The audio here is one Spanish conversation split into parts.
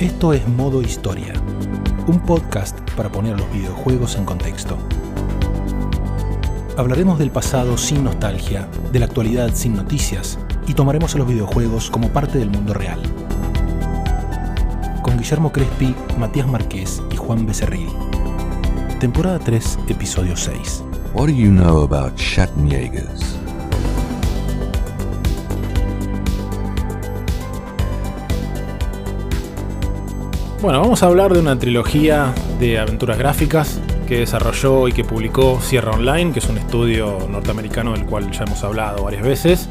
Esto es Modo Historia, un podcast para poner los videojuegos en contexto. Hablaremos del pasado sin nostalgia, de la actualidad sin noticias y tomaremos a los videojuegos como parte del mundo real. Con Guillermo Crespi, Matías Marqués y Juan Becerril. Temporada 3, episodio 6. What do you know about Schattenjägers? Bueno, vamos a hablar de una trilogía de aventuras gráficas que desarrolló y que publicó Sierra Online, que es un estudio norteamericano del cual ya hemos hablado varias veces.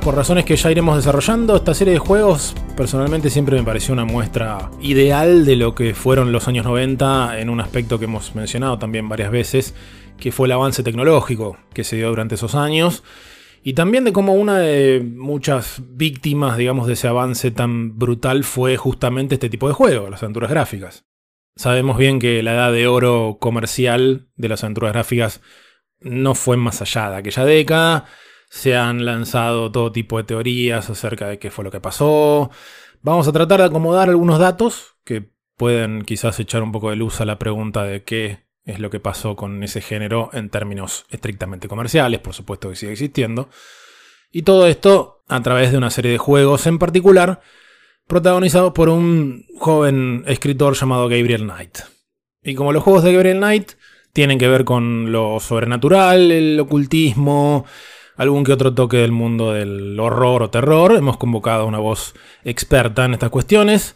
Por razones que ya iremos desarrollando, esta serie de juegos personalmente siempre me pareció una muestra ideal de lo que fueron los años 90 en un aspecto que hemos mencionado también varias veces, que fue el avance tecnológico que se dio durante esos años y también de cómo una de muchas víctimas, digamos, de ese avance tan brutal fue justamente este tipo de juego, las aventuras gráficas. Sabemos bien que la edad de oro comercial de las aventuras gráficas no fue más allá de aquella década. Se han lanzado todo tipo de teorías acerca de qué fue lo que pasó. Vamos a tratar de acomodar algunos datos que pueden quizás echar un poco de luz a la pregunta de qué es lo que pasó con ese género en términos estrictamente comerciales, por supuesto que sigue existiendo. Y todo esto a través de una serie de juegos en particular, protagonizados por un joven escritor llamado Gabriel Knight. Y como los juegos de Gabriel Knight tienen que ver con lo sobrenatural, el ocultismo, algún que otro toque del mundo del horror o terror, hemos convocado a una voz experta en estas cuestiones.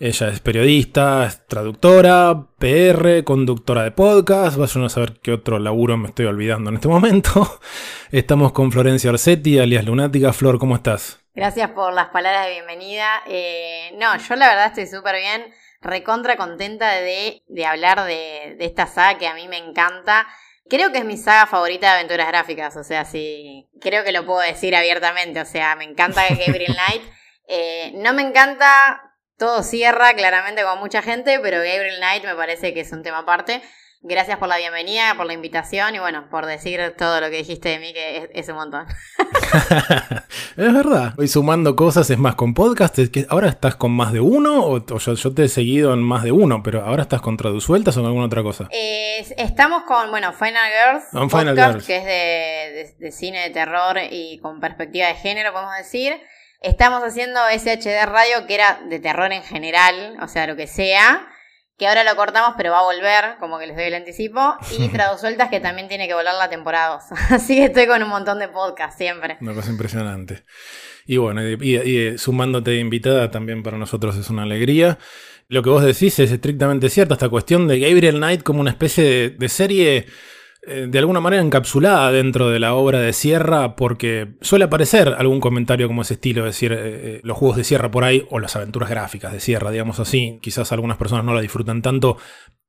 Ella es periodista, es traductora, PR, conductora de podcast. Vayan a saber qué otro laburo me estoy olvidando en este momento. Estamos con Florencia Orsetti, alias Lunática. Flor, ¿cómo estás? Gracias por las palabras de bienvenida. Eh, no, yo la verdad estoy súper bien, recontra contenta de, hablar de, de, esta saga que a mí me encanta. Creo que es mi saga favorita de aventuras gráficas, o sea, sí, creo que lo puedo decir abiertamente, o sea, me encanta Gabriel Knight. Eh, no me encanta todo cierra claramente con mucha gente, pero Gabriel Knight me parece que es un tema aparte. Gracias por la bienvenida, por la invitación y bueno, por decir todo lo que dijiste de mí, que es, un montón. es verdad. Voy sumando cosas, es más, con podcast, es que ahora estás con más de uno, o, yo, te he seguido en más de uno, pero ahora estás con Tradusueltas o con alguna otra cosa. estamos con, bueno, Final Girls, podcast, que es de, de cine de terror y con perspectiva de género, podemos decir. Estamos haciendo SHD Radio, que era de terror en general, o sea, lo que sea. Que ahora lo cortamos, pero va a volver, como que les doy el anticipo. Y Tradusueltas, que también tiene que volar la temporada 2. Así que estoy con un montón de podcasts siempre. Una cosa impresionante. Y bueno, y, sumándote de invitada también para nosotros es una alegría. Lo que vos decís es estrictamente cierto, esta cuestión de Gabriel Knight como una especie de serie eh, de alguna manera encapsulada dentro de la obra de Sierra, porque suele aparecer algún comentario como ese estilo, es decir, eh, eh, los juegos de Sierra por ahí, o las aventuras gráficas de Sierra, digamos así. Quizás algunas personas no la disfrutan tanto,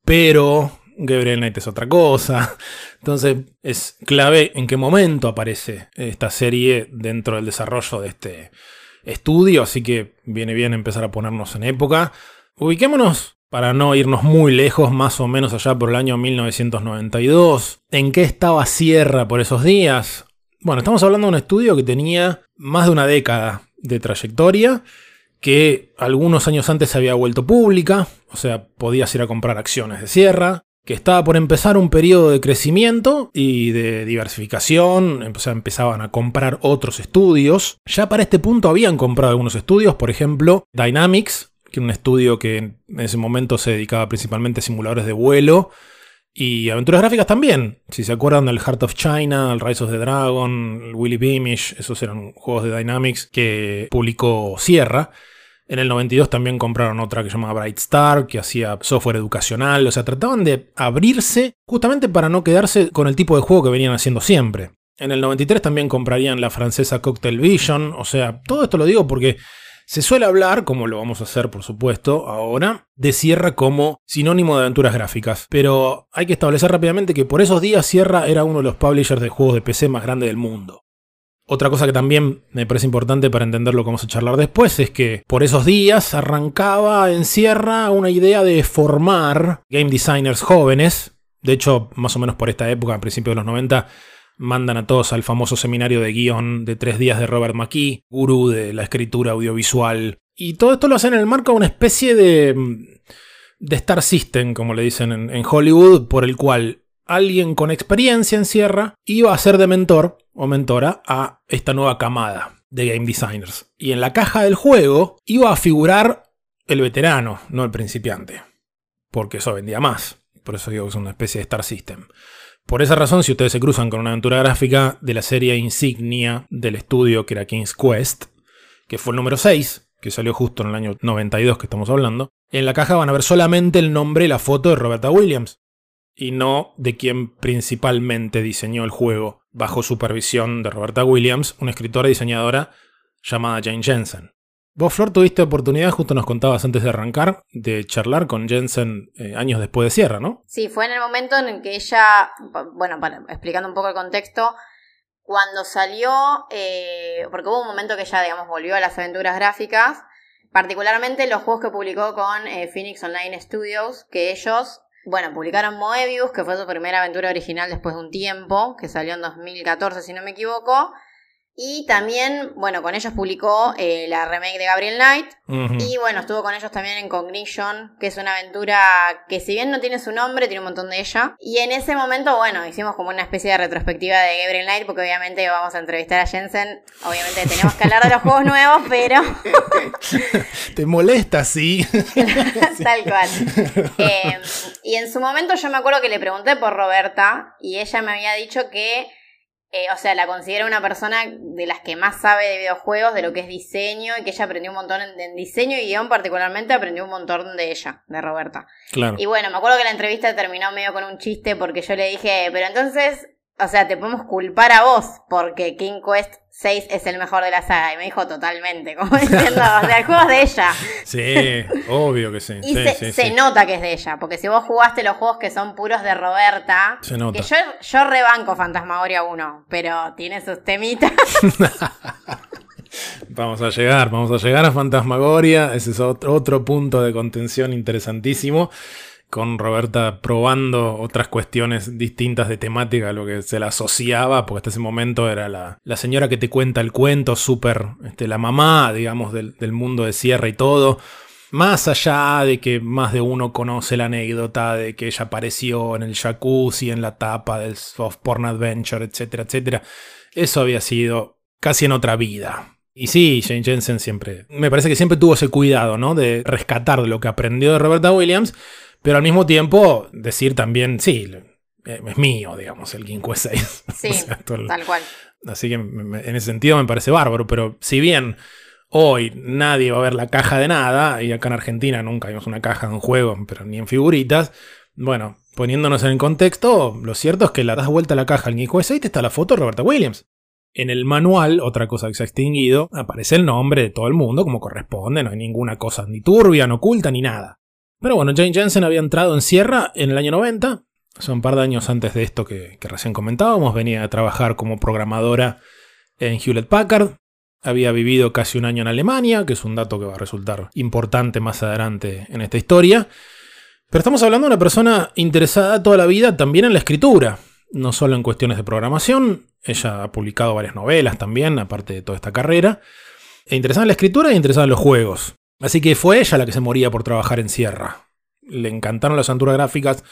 pero Gabriel Knight es otra cosa. Entonces es clave en qué momento aparece esta serie dentro del desarrollo de este estudio, así que viene bien empezar a ponernos en época. Ubiquémonos para no irnos muy lejos, más o menos allá por el año 1992. ¿En qué estaba Sierra por esos días? Bueno, estamos hablando de un estudio que tenía más de una década de trayectoria, que algunos años antes se había vuelto pública, o sea, podías ir a comprar acciones de Sierra, que estaba por empezar un periodo de crecimiento y de diversificación, o sea, empezaban a comprar otros estudios. Ya para este punto habían comprado algunos estudios, por ejemplo, Dynamics, un estudio que en ese momento se dedicaba principalmente a simuladores de vuelo y aventuras gráficas también. Si se acuerdan del Heart of China, el Rise of the Dragon, el Willy Beamish, esos eran juegos de Dynamics que publicó Sierra. En el 92 también compraron otra que se llamaba Bright Star, que hacía software educacional. O sea, trataban de abrirse justamente para no quedarse con el tipo de juego que venían haciendo siempre. En el 93 también comprarían la francesa Cocktail Vision. O sea, todo esto lo digo porque se suele hablar, como lo vamos a hacer por supuesto ahora, de Sierra como sinónimo de aventuras gráficas, pero hay que establecer rápidamente que por esos días Sierra era uno de los publishers de juegos de PC más grande del mundo. Otra cosa que también me parece importante para entender lo que vamos a charlar después es que por esos días arrancaba en Sierra una idea de formar game designers jóvenes. De hecho, más o menos por esta época, a principios de los 90, mandan a todos al famoso seminario de guion de tres días de Robert McKee, gurú de la escritura audiovisual Y todo esto lo hacen en el marco de una especie de, de Star System, como le dicen en, en Hollywood, por el cual alguien con experiencia en Sierra iba a ser de mentor o mentora a esta nueva camada de game designers. Y en la caja del juego iba a figurar el veterano, no el principiante. Porque eso vendía más. Por eso digo que es una especie de Star System. Por esa razón, si ustedes se cruzan con una aventura gráfica de la serie insignia del estudio que era King's Quest, que fue el número 6, que salió justo en el año 92 que estamos hablando, en la caja van a ver solamente el nombre y la foto de Roberta Williams, y no de quien principalmente diseñó el juego, bajo supervisión de Roberta Williams, una escritora y diseñadora llamada Jane Jensen. Vos, Flor, tuviste oportunidad, justo nos contabas antes de arrancar, de charlar con Jensen eh, años después de Sierra, ¿no? Sí, fue en el momento en el que ella, bueno, explicando un poco el contexto, cuando salió, eh, porque hubo un momento que ella, digamos, volvió a las aventuras gráficas, particularmente los juegos que publicó con eh, Phoenix Online Studios, que ellos, bueno, publicaron Moebius, que fue su primera aventura original después de un tiempo, que salió en 2014, si no me equivoco, y también, bueno, con ellos publicó eh, la remake de Gabriel Knight. Y bueno, estuvo con ellos también en Cognition, que es una aventura que si bien no tiene su nombre, tiene un montón de ella. Y en ese momento, bueno, hicimos como una especie de retrospectiva de Gabriel Knight, porque obviamente vamos a entrevistar a Jensen. Obviamente tenemos que hablar de los juegos nuevos, pero... Te molesta, sí. Tal cual. Eh, y en su momento yo me acuerdo que le pregunté por Roberta y ella me había dicho que eh, o sea, la considero una persona de las que más sabe de videojuegos, de lo que es diseño, y que ella aprendió un montón en, diseño y guion particularmente, aprendió un montón de ella, de Roberta. Claro. Y bueno, me acuerdo que la entrevista terminó medio con un chiste porque yo le dije, pero entonces, o sea, te podemos culpar a vos porque King Quest 6 es el mejor de la saga. Y me dijo totalmente, como diciendo, o sea, el juego es de ella. Sí, obvio que sí. Y se, nota que es de ella, porque si vos jugaste los juegos que son puros de Roberta, se nota. que yo, yo rebanco Fantasmagoria 1, pero tiene sus temitas. Vamos a llegar, vamos a llegar a Fantasmagoria. Ese es otro, otro punto de contención interesantísimo con Roberta probando otras cuestiones distintas de temática lo que se la asociaba, porque hasta ese momento era la, señora que te cuenta el cuento, súper este, la mamá, digamos, del, mundo de Sierra y todo. Más allá de que más de uno conoce la anécdota de que ella apareció en el jacuzzi, en la tapa del Soft Porn Adventure, etcétera, etcétera. Eso había sido casi en otra vida. Y sí, Jane Jensen siempre, me parece que siempre tuvo ese cuidado, ¿no? De rescatar lo que aprendió de Roberta Williams pero al mismo tiempo, decir también, sí, es mío, digamos, el King Quest 6. Sí, tal cual. Así que en ese sentido me parece bárbaro, pero si bien hoy nadie va a ver la caja de nada, y acá en Argentina nunca vimos una caja de un juego, pero ni en figuritas, bueno, poniéndonos en el contexto, lo cierto es que la das vuelta a la caja al King Quest 6 está la foto de Roberta Williams. En el manual, otra cosa que se ha extinguido, aparece el nombre de todo el mundo como corresponde, no hay ninguna cosa ni turbia, ni oculta, ni nada. Pero bueno, Jane Jensen había entrado en Sierra en el año 90, son un par de años antes de esto que, recién comentábamos, venía a trabajar como programadora en Hewlett Packard, había vivido casi un año en Alemania, que es un dato que va a resultar importante más adelante en esta historia. Pero estamos hablando de una persona interesada toda la vida también en la escritura, no solo en cuestiones de programación, ella ha publicado varias novelas también, aparte de toda esta carrera, e interesada en la escritura e interesada en los juegos. Así que fue ella la que se moría por trabajar en Sierra. Le encantaron las aventuras gráficas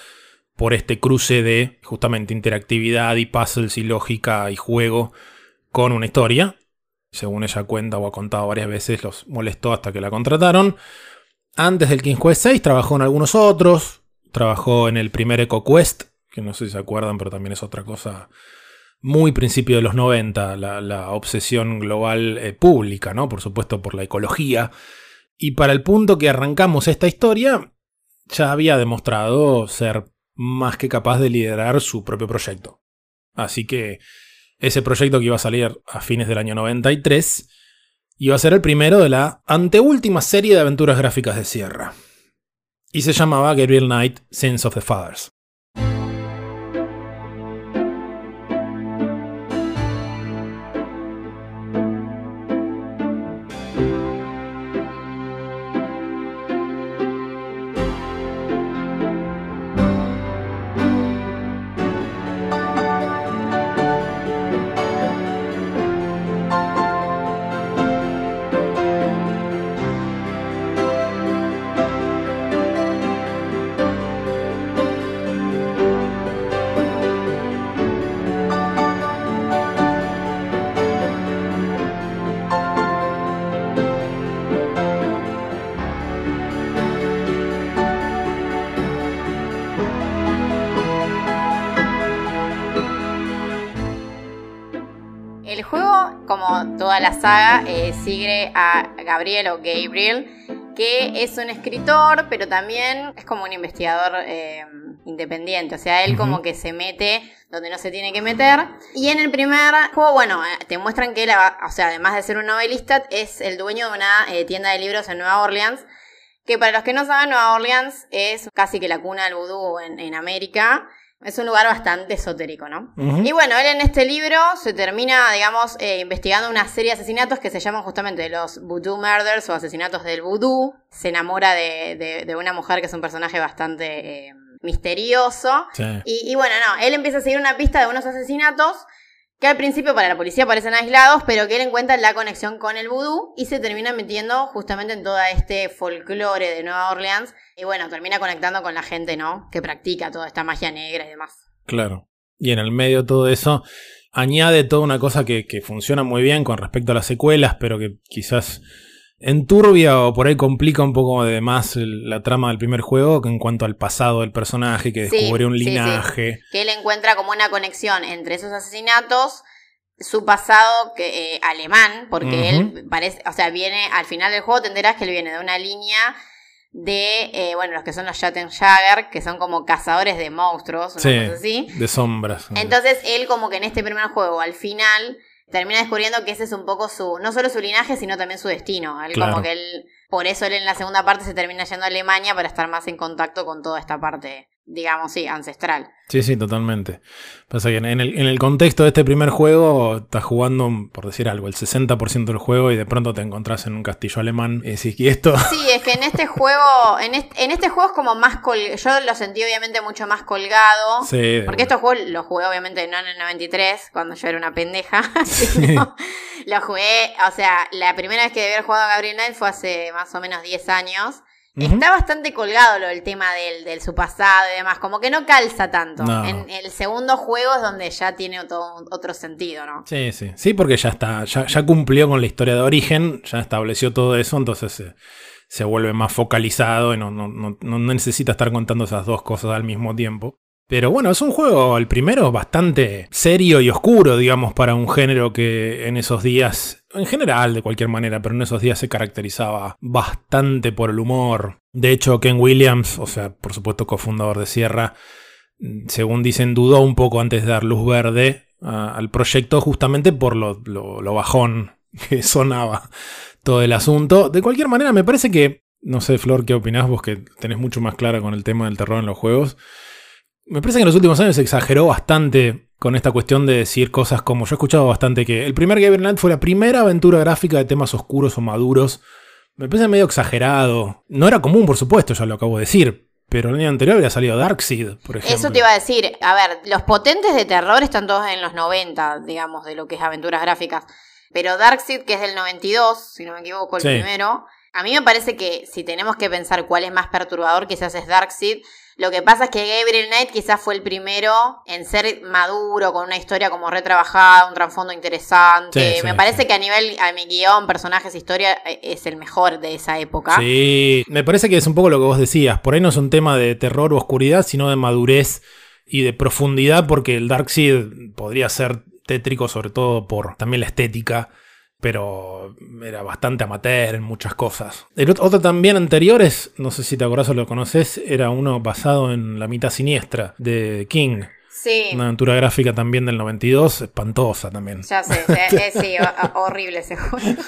por este cruce de justamente interactividad y puzzles y lógica y juego con una historia. Según ella cuenta o ha contado varias veces, los molestó hasta que la contrataron. Antes del King's Quest 6 trabajó en algunos otros. Trabajó en el primer Eco Quest, que no sé si se acuerdan, pero también es otra cosa muy principio de los 90, la, obsesión global eh, pública, ¿no? Por supuesto, por la ecología y para el punto que arrancamos esta historia, ya había demostrado ser más que capaz de liderar su propio proyecto. Así que ese proyecto que iba a salir a fines del año 93 iba a ser el primero de la anteúltima serie de aventuras gráficas de Sierra. Y se llamaba Gabriel Knight Sins of the Fathers. La saga, eh, sigue a Gabriel o Gabriel, que es un escritor, pero también es como un investigador eh, independiente. O sea, él como que se mete donde no se tiene que meter. Y en el primer juego, bueno, eh, te muestran que él, o sea, además de ser un novelista, es el dueño de una eh, tienda de libros en Nueva Orleans. Que para los que no saben, Nueva Orleans es casi que la cuna del vudú en, en América. Es un lugar bastante esotérico, ¿no? Y bueno, él en este libro se termina, digamos, eh, investigando una serie de asesinatos que se llaman justamente los Voodoo Murders o asesinatos del vudú. Se enamora de, de, una mujer que es un personaje bastante eh, misterioso. Y, y, bueno, no, él empieza a seguir una pista de unos asesinatos que al principio para la policía parecen aislados, pero que él encuentra la conexión con el vudú y se termina metiendo justamente en todo este folclore de Nueva Orleans y bueno, termina conectando con la gente, ¿no? Que practica toda esta magia negra y demás. Claro. Y en el medio de todo eso añade toda una cosa que, que funciona muy bien con respecto a las secuelas, pero que quizás enturbia o por ahí complica un poco de más la trama del primer juego en cuanto al pasado del personaje, que descubre un linaje. Que él encuentra como una conexión entre esos asesinatos, su pasado que, eh, alemán, porque él parece, o sea, viene, al final del juego te enterás que él viene de una línea de, eh, bueno, los que son los Schattenjäger, que son como cazadores de monstruos, una cosa así. De sombras. Entonces él como que en este primer juego, al final termina descubriendo que ese es un poco su, no solo su linaje, sino también su destino. Él como que él, por eso él en la segunda parte se termina yendo a Alemania para estar más en contacto con toda esta parte digamos, sí, ancestral. Sí, sí, totalmente. Pasa que en el, en el contexto de este primer juego, estás jugando, por decir algo, el 60% del juego y de pronto te encontrás en un castillo alemán. Y decís, ¿y esto? Sí, es que en este juego, en este, en este juego es como más colgado. Yo lo sentí obviamente mucho más colgado. Sí. Porque estos juegos los jugué obviamente no en el 93, cuando yo era una pendeja. sino lo jugué, o sea, la primera vez que debí haber jugado a Gabriel Knight fue hace más o menos 10 años. Está bastante colgado lo del tema del, su pasado y demás, como que no calza tanto. En el segundo juego es donde ya tiene otro, otro sentido, ¿no? Sí, sí. Sí, porque ya está, ya, cumplió con la historia de origen, ya estableció todo eso, entonces se, vuelve más focalizado y no, no, no necesita estar contando esas dos cosas al mismo tiempo. Pero bueno, es un juego, el primero, bastante serio y oscuro, digamos, para un género que en esos días, en general de cualquier manera, pero en esos días se caracterizaba bastante por el humor. De hecho, Ken Williams, o sea, por supuesto cofundador de Sierra, según dicen, dudó un poco antes de dar luz verde al proyecto justamente por lo, lo bajón que sonaba todo el asunto. De cualquier manera, me parece que, no sé, Flor, ¿qué opinás vos que tenés mucho más clara con el tema del terror en los juegos? Me parece que en los últimos años se exageró bastante con esta cuestión de decir cosas como yo he escuchado bastante que el primer Gabriel fue la primera aventura gráfica de temas oscuros o maduros. Me parece medio exagerado. No era común, por supuesto, ya lo acabo de decir. Pero el año anterior había salido Darkseid, por ejemplo. Eso te iba a decir. A ver, los potentes de terror están todos en los 90, digamos, de lo que es aventuras gráficas. Pero Darkseid, que es del 92, si no me equivoco, el primero. A mí me parece que si tenemos que pensar cuál es más perturbador, quizás es Darkseid lo que pasa es que Gabriel Knight quizás fue el primero en ser maduro, con una historia como retrabajada, un trasfondo interesante. me parece que a nivel, a mi guion, personajes, historia, eh, es el mejor de esa época. Sí, me parece que es un poco lo que vos decías. Por ahí no es un tema de terror o oscuridad, sino de madurez y de profundidad, porque el Darkseid podría ser tétrico, sobre todo por también la estética pero era bastante amateur en muchas cosas. El otro también anteriores, no sé si te acordás o lo conoces, era uno basado en La mitad siniestra de King. Sí. Una aventura gráfica también del 92, espantosa también. Ya sé, sí, horrible ese juego.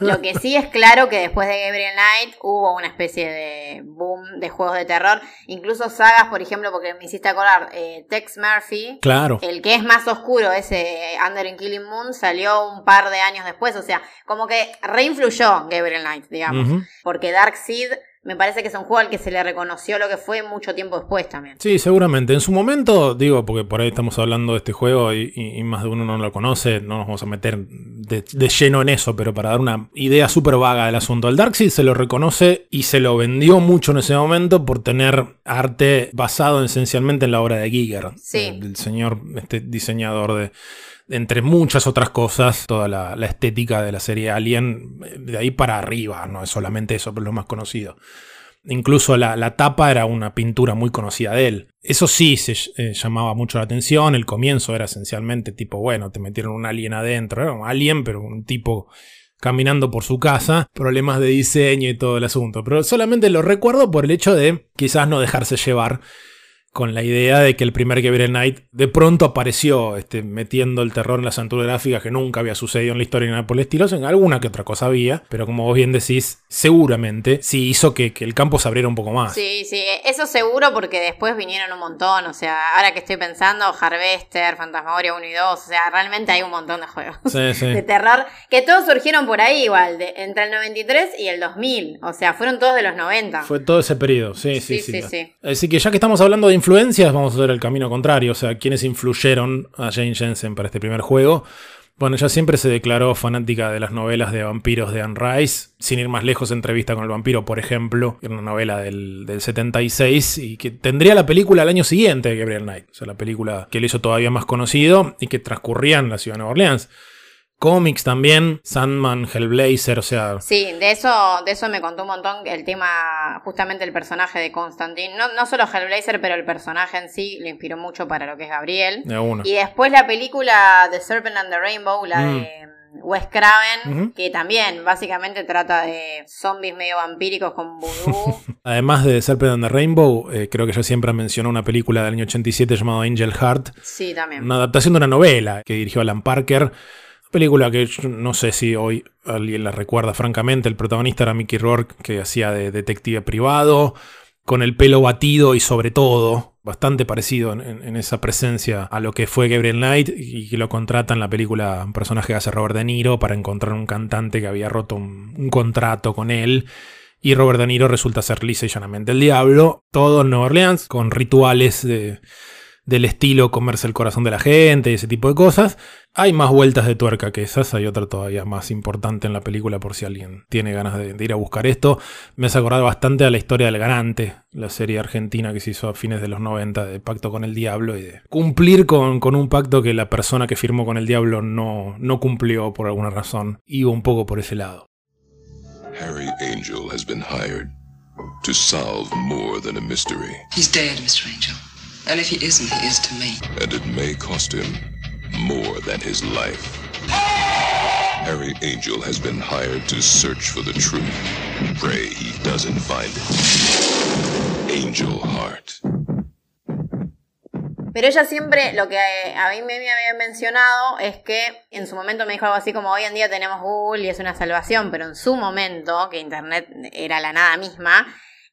Lo que sí es claro que después de Gabriel Knight hubo una especie de boom de juegos de terror. Incluso sagas, por ejemplo, porque me hiciste acordar, eh, Tex Murphy. Claro. El que es más oscuro, ese Under in Killing Moon, salió un par de años después. O sea, como que reinfluyó Gabriel Knight, digamos. Porque Dark Seed me parece que es un juego al que se le reconoció lo que fue mucho tiempo después también. Sí, seguramente. En su momento, digo, porque por ahí estamos hablando de este juego y, más de uno no lo conoce, no nos vamos a meter de, lleno en eso, pero para dar una idea súper vaga del asunto. El Darkseid se lo reconoce y se lo vendió mucho en ese momento por tener arte basado esencialmente en la obra de Giger, sí. del señor este diseñador de entre muchas otras cosas, toda la, estética de la serie Alien, de ahí para arriba, no es solamente eso, pero es lo más conocido. Incluso la, la tapa era una pintura muy conocida de él. Eso sí se eh, llamaba mucho la atención. El comienzo era esencialmente tipo, bueno, te metieron un alien adentro. Era un alien, pero un tipo caminando por su casa, problemas de diseño y todo el asunto. Pero solamente lo recuerdo por el hecho de quizás no dejarse llevar con la idea de que el primer Gabriel Knight de pronto apareció este, metiendo el terror en las aventuras gráficas que nunca había sucedido en la historia ni nada por el estilo, en alguna que otra cosa había, pero como vos bien decís, seguramente sí hizo que, el campo se abriera un poco más. Sí, sí, eso seguro porque después vinieron un montón, o sea, ahora que estoy pensando, Harvester, Fantasmagoria 1 y 2, o sea, realmente hay un montón de juegos de terror que todos surgieron por ahí igual, de, entre el 93 y el 2000, o sea, fueron todos de los 90. Fue todo ese periodo, sí, sí, sí. sí, sí. Así que ya que estamos hablando de influencias, vamos a ver el camino contrario, o sea, quienes influyeron a Jane Jensen para este primer juego. Bueno, ella siempre se declaró fanática de las novelas de vampiros de Anne Rice, sin ir más lejos, Entrevista con el vampiro, por ejemplo, una novela del, del 76 y que tendría la película el año siguiente de Gabriel Knight, o sea, la película que le hizo todavía más conocido y que transcurría en la ciudad de Nueva Orleans cómics también, Sandman, Hellblazer, o sea... Sí, de eso, de eso me contó un montón el tema, justamente el personaje de Constantine. No, no solo Hellblazer, pero el personaje en sí lo inspiró mucho para lo que es Gabriel. Y después la película The Serpent and the Rainbow, la mm. de Wes Craven, que también básicamente trata de zombies medio vampíricos con vudú. Además de Serpent and the Rainbow, eh, creo que yo siempre mencionó una película del año 87 llamada Angel Heart. Sí, también. Una adaptación de una novela que dirigió Alan Parker Película que no sé si hoy alguien la recuerda francamente. El protagonista era Mickey Rourke, que hacía de detective privado, con el pelo batido y sobre todo, bastante parecido en, esa presencia a lo que fue Gabriel Knight y que lo contrata en la película un personaje que hace Robert De Niro para encontrar un cantante que había roto un, contrato con él. Y Robert De Niro resulta ser lisa y llanamente el diablo. Todo en Nueva Orleans, con rituales de del estilo comerse el corazón de la gente y ese tipo de cosas. Hay más vueltas de tuerca que esas, hay otra todavía más importante en la película por si alguien tiene ganas de, ir a buscar esto. Me has acordado bastante a la historia del Garante, la serie argentina que se hizo a fines de los 90 de Pacto con el Diablo y de cumplir con, con un pacto que la persona que firmó con el Diablo no, no cumplió por alguna razón. Iba un poco por ese lado. Harry Angel has been hired to solve more than a mystery. He's dead, Mr. Angel. And if he isn't, he is to me. And it may cost him more than his life. Harry Angel has been hired to search for the truth. Pray he doesn't find it. Angel Heart. Pero ella siempre, lo que a mí me había mencionado es que en su momento me dijo algo así como hoy en día tenemos Google y es una salvación, pero en su momento, que Internet era la nada misma,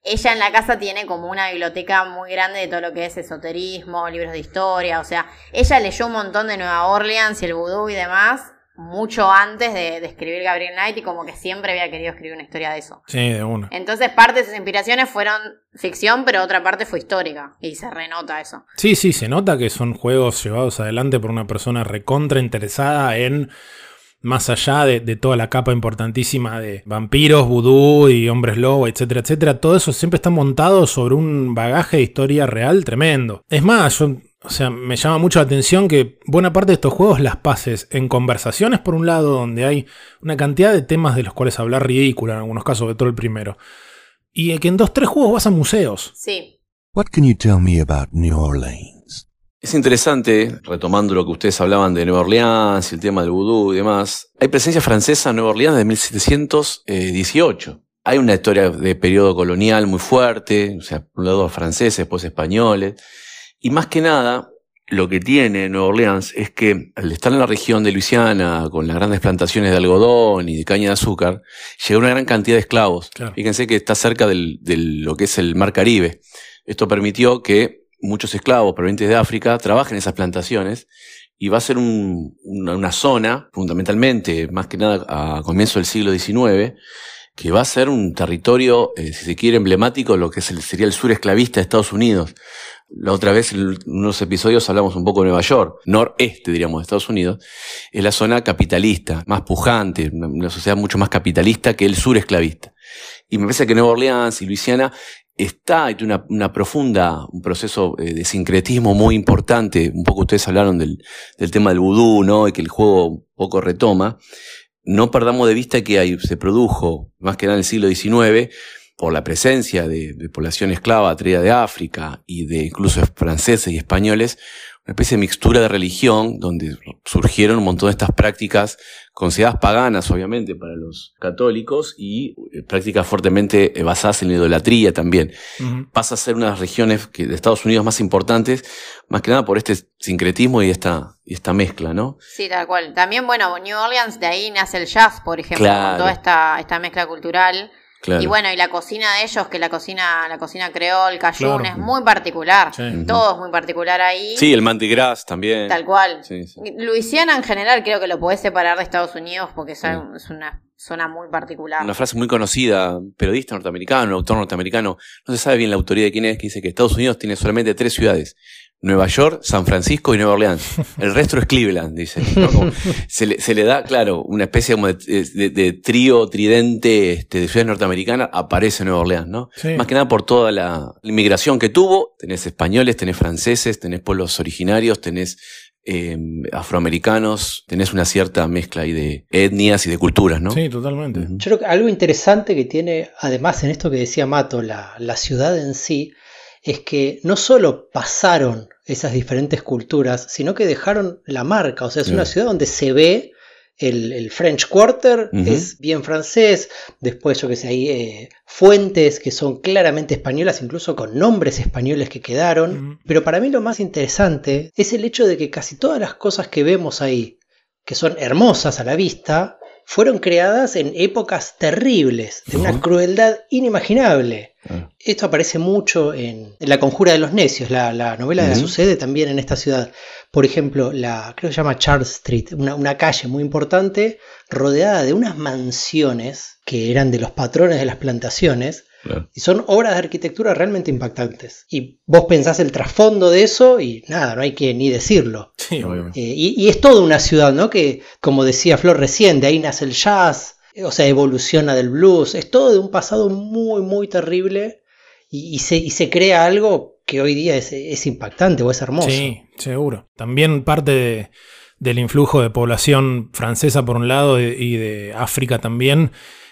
ella en la casa tiene como una biblioteca muy grande de todo lo que es esoterismo, libros de historia, o sea, ella leyó un montón de Nueva Orleans y el vudú y demás mucho antes de, escribir Gabriel Knight y como que siempre había querido escribir una historia de eso. Sí, de una. Entonces parte de sus inspiraciones fueron ficción, pero otra parte fue histórica y se renota eso. Sí, sí, se nota que son juegos llevados adelante por una persona recontra interesada en más allá de, toda la capa importantísima de vampiros, vudú y hombres lobo, etcétera, etcétera, todo eso siempre está montado sobre un bagaje de historia real tremendo. Es más, yo, o sea, me llama mucho la atención que buena parte de estos juegos las pases en conversaciones, por un lado, donde hay una cantidad de temas de los cuales hablar ridícula, en algunos casos, de todo el primero. Y que en dos, tres juegos vas a museos. Sí. What can you tell me about New Orleans? Es interesante, retomando lo que ustedes hablaban de Nueva Orleans y el tema del vudú y demás, hay presencia francesa en Nueva Orleans desde 1718. Hay una historia de periodo colonial muy fuerte, o sea, por un lado franceses, después españoles, y más que nada, lo que tiene Nueva Orleans es que al estar en la región de Luisiana, con las grandes plantaciones de algodón y de caña de azúcar, llegó una gran cantidad de esclavos. Fíjense que está cerca de lo que es el Mar Caribe. Esto permitió que muchos esclavos provenientes de África trabajan en esas plantaciones y va a ser una, zona, fundamentalmente, más que nada a comienzo del siglo XIX, que va a ser un territorio, eh, si se quiere, emblemático lo que sería el sur esclavista de Estados Unidos. La otra vez, en unos episodios, hablamos un poco de Nueva York, noreste, diríamos, de Estados Unidos. Es la zona capitalista, más pujante, una sociedad mucho más capitalista que el sur esclavista. Y me parece que Nueva Orleans y Luisiana está, hay una, profunda, un proceso eh, de sincretismo muy importante. Un poco ustedes hablaron del, del tema del vudú, ¿no? Y que el juego un poco retoma. No perdamos de vista que ahí se produjo, más que nada en el siglo XIX, por la presencia de, de población esclava traída de África y de incluso franceses y españoles, una especie de mixtura de religión donde surgieron un montón de estas prácticas consideradas paganas, obviamente, para los católicos y eh, prácticas fuertemente eh, basadas en la idolatría también. Pasa a ser una de las regiones que, de Estados Unidos más importantes, más que nada por este sincretismo y esta, y esta mezcla, ¿no? Sí, tal cual. También, bueno, New Orleans, de ahí nace el jazz, por ejemplo, Claro. con toda esta, esta mezcla cultural. Claro. Y bueno, y la cocina de ellos, que la cocina, la cocina creol, cajún, Claro. es muy particular. Sí. Todo es muy particular ahí. Sí, el Mardi Gras también. Tal cual. Sí, sí. Luisiana en general creo que lo podés separar de Estados Unidos porque es una zona muy particular. Una frase muy conocida, periodista norteamericano, autor norteamericano, no se sabe bien la autoría de quién es, que dice que Estados Unidos tiene solamente tres ciudades. Nueva York, San Francisco y Nueva Orleans. El resto es Cleveland, dice. ¿no? Como se, le, se le da, claro, una especie como de, de- de trío tridente este, de ciudades norteamericanas, aparece Nueva Orleans, ¿no? Sí. Más que nada por toda la inmigración que tuvo. Tenés españoles, tenés franceses, tenés pueblos originarios, tenés eh, afroamericanos, tenés una cierta mezcla ahí de etnias y de culturas, ¿no? Sí, totalmente. Yo creo que algo interesante que tiene, además en esto que decía Mato, la, la ciudad en sí, es que no solo pasaron esas diferentes culturas, sino que dejaron la marca. O sea, es una ciudad donde se ve el, el French Quarter, es bien francés, después yo que sé, hay eh, fuentes que son claramente españolas, incluso con nombres españoles que quedaron. Pero para mí lo más interesante es el hecho de que casi todas las cosas que vemos ahí, que son hermosas a la vista, fueron creadas en épocas terribles, de una crueldad inimaginable. Ah. Esto aparece mucho en, La Conjura de los Necios, la, la novela que Ujú. sucede también en esta ciudad. Por ejemplo, la, creo que se llama Charles Street, una, una calle muy importante, rodeada de unas mansiones que eran de los patrones de las plantaciones, Claro. y son obras de arquitectura realmente impactantes. Y vos pensás el trasfondo de eso y nada, no hay que ni decirlo. Sí, obviamente. Eh, y, y es toda una ciudad, ¿no? Que, como decía Flor recién, de ahí nace el jazz, eh, o sea, evoluciona del blues. Es todo de un pasado muy, muy terrible y, y se, y se crea algo que hoy día es, es impactante o es hermoso. Sí, seguro. También parte de- del influjo de población francesa por un lado y y de África también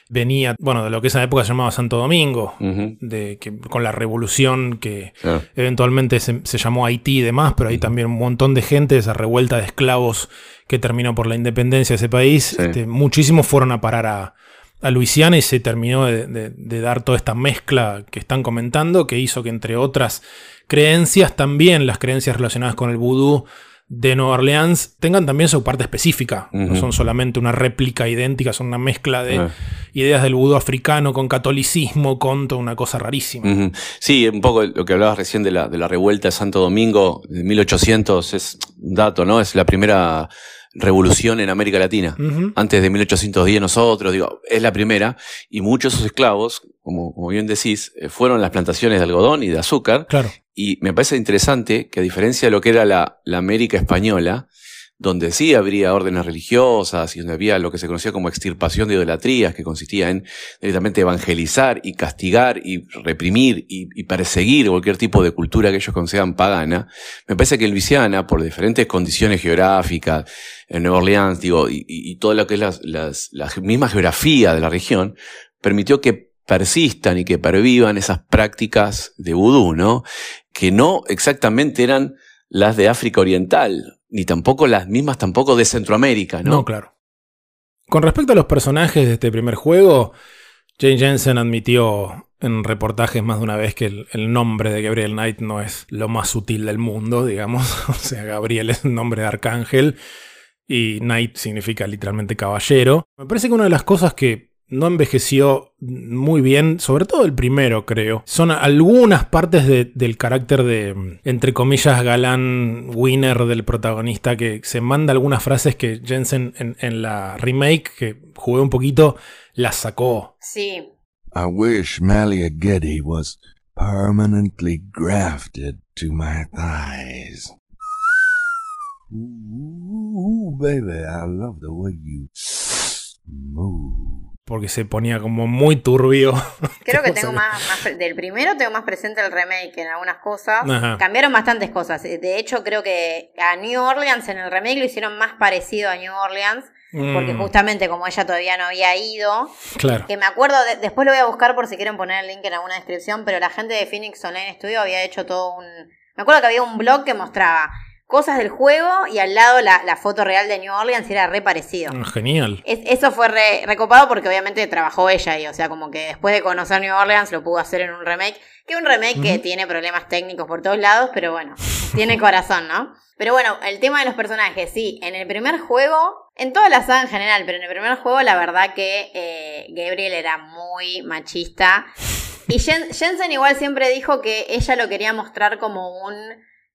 venía, bueno, de lo que esa época se llamaba Santo Domingo, de que con la revolución que Claro. eventualmente se, se llamó Haití y demás, pero hay también un montón de gente, esa revuelta de esclavos que terminó por la independencia de ese país, Sí. este, muchísimos fueron a parar a, a Luisiana y se terminó de, de- de dar toda esta mezcla que están comentando, que hizo que entre otras creencias, también las creencias relacionadas con el vudú de Nueva Orleans tengan también su parte específica. No son solamente una réplica idéntica, son una mezcla de ideas del vudú africano con catolicismo, con toda una cosa rarísima. Sí, un poco lo que hablabas recién de la, de la revuelta de Santo Domingo de 1800 es un dato, ¿no? Es la primera revolución en América Latina. Antes de 1810 nosotros, digo, es la primera, y muchos de esos esclavos, como, como bien decís, eh, fueron a las plantaciones de algodón y de azúcar, Claro. Y me parece interesante que a diferencia de lo que era la, América española, donde sí habría órdenes religiosas y donde había lo que se conocía como extirpación de idolatrías, que consistía en directamente evangelizar y castigar y reprimir y, perseguir cualquier tipo de cultura que ellos consideran pagana, me parece que en Luisiana, por diferentes condiciones geográficas, en Nueva Orleans, digo, y, y- toda lo que es las- las- la misma geografía de la región, permitió que persistan y que pervivan esas prácticas de vudú, ¿no? Que no exactamente eran las de África Oriental, ni tampoco las mismas tampoco de Centroamérica, ¿no? No, claro. Con respecto a los personajes de este primer juego, Jane Jensen admitió en reportajes más de una vez que el, el nombre de Gabriel Knight no es lo más sutil del mundo, digamos. O sea, Gabriel es un nombre de arcángel y Knight significa literalmente caballero. Me parece que una de las cosas que no envejeció muy bien, sobre todo el primero creo, son algunas partes de- del carácter de, entre comillas, galán winner del protagonista que se manda algunas frases que Jensen en, en la remake, que jugué un poquito, las sacó. Sí, I wish Malia Getty was permanently grafted to my thighs. Ooh, baby, I love the way you move. Porque se ponía como muy turbio. Creo que tengo más, más, del primero tengo más presente el remake en algunas cosas. Ajá. Cambiaron bastantes cosas. De hecho, creo que a New Orleans en el remake lo hicieron más parecido a New Orleans. Porque Mm, justamente como ella todavía no había ido, claro. que me acuerdo, de- después lo voy a buscar por si quieren poner el link en alguna descripción, pero la gente de Phoenix Online Studio había hecho todo un... Me acuerdo que había un blog que mostraba cosas del juego y al lado la, la foto real de New Orleans y era re parecido. Mm, Genial. Es- eso fue re- recopado porque obviamente trabajó ella ahí, o sea, como que después de conocer New Orleans lo pudo hacer en un remake, que un remake que tiene problemas técnicos por todos lados, pero bueno, tiene corazón, ¿no? Pero bueno, el tema de los personajes, sí, en el primer juego, en toda la saga en general, pero en el primer juego la verdad que eh, Gabriel era muy machista. Y Jen- Jensen igual siempre dijo que ella lo quería mostrar como un,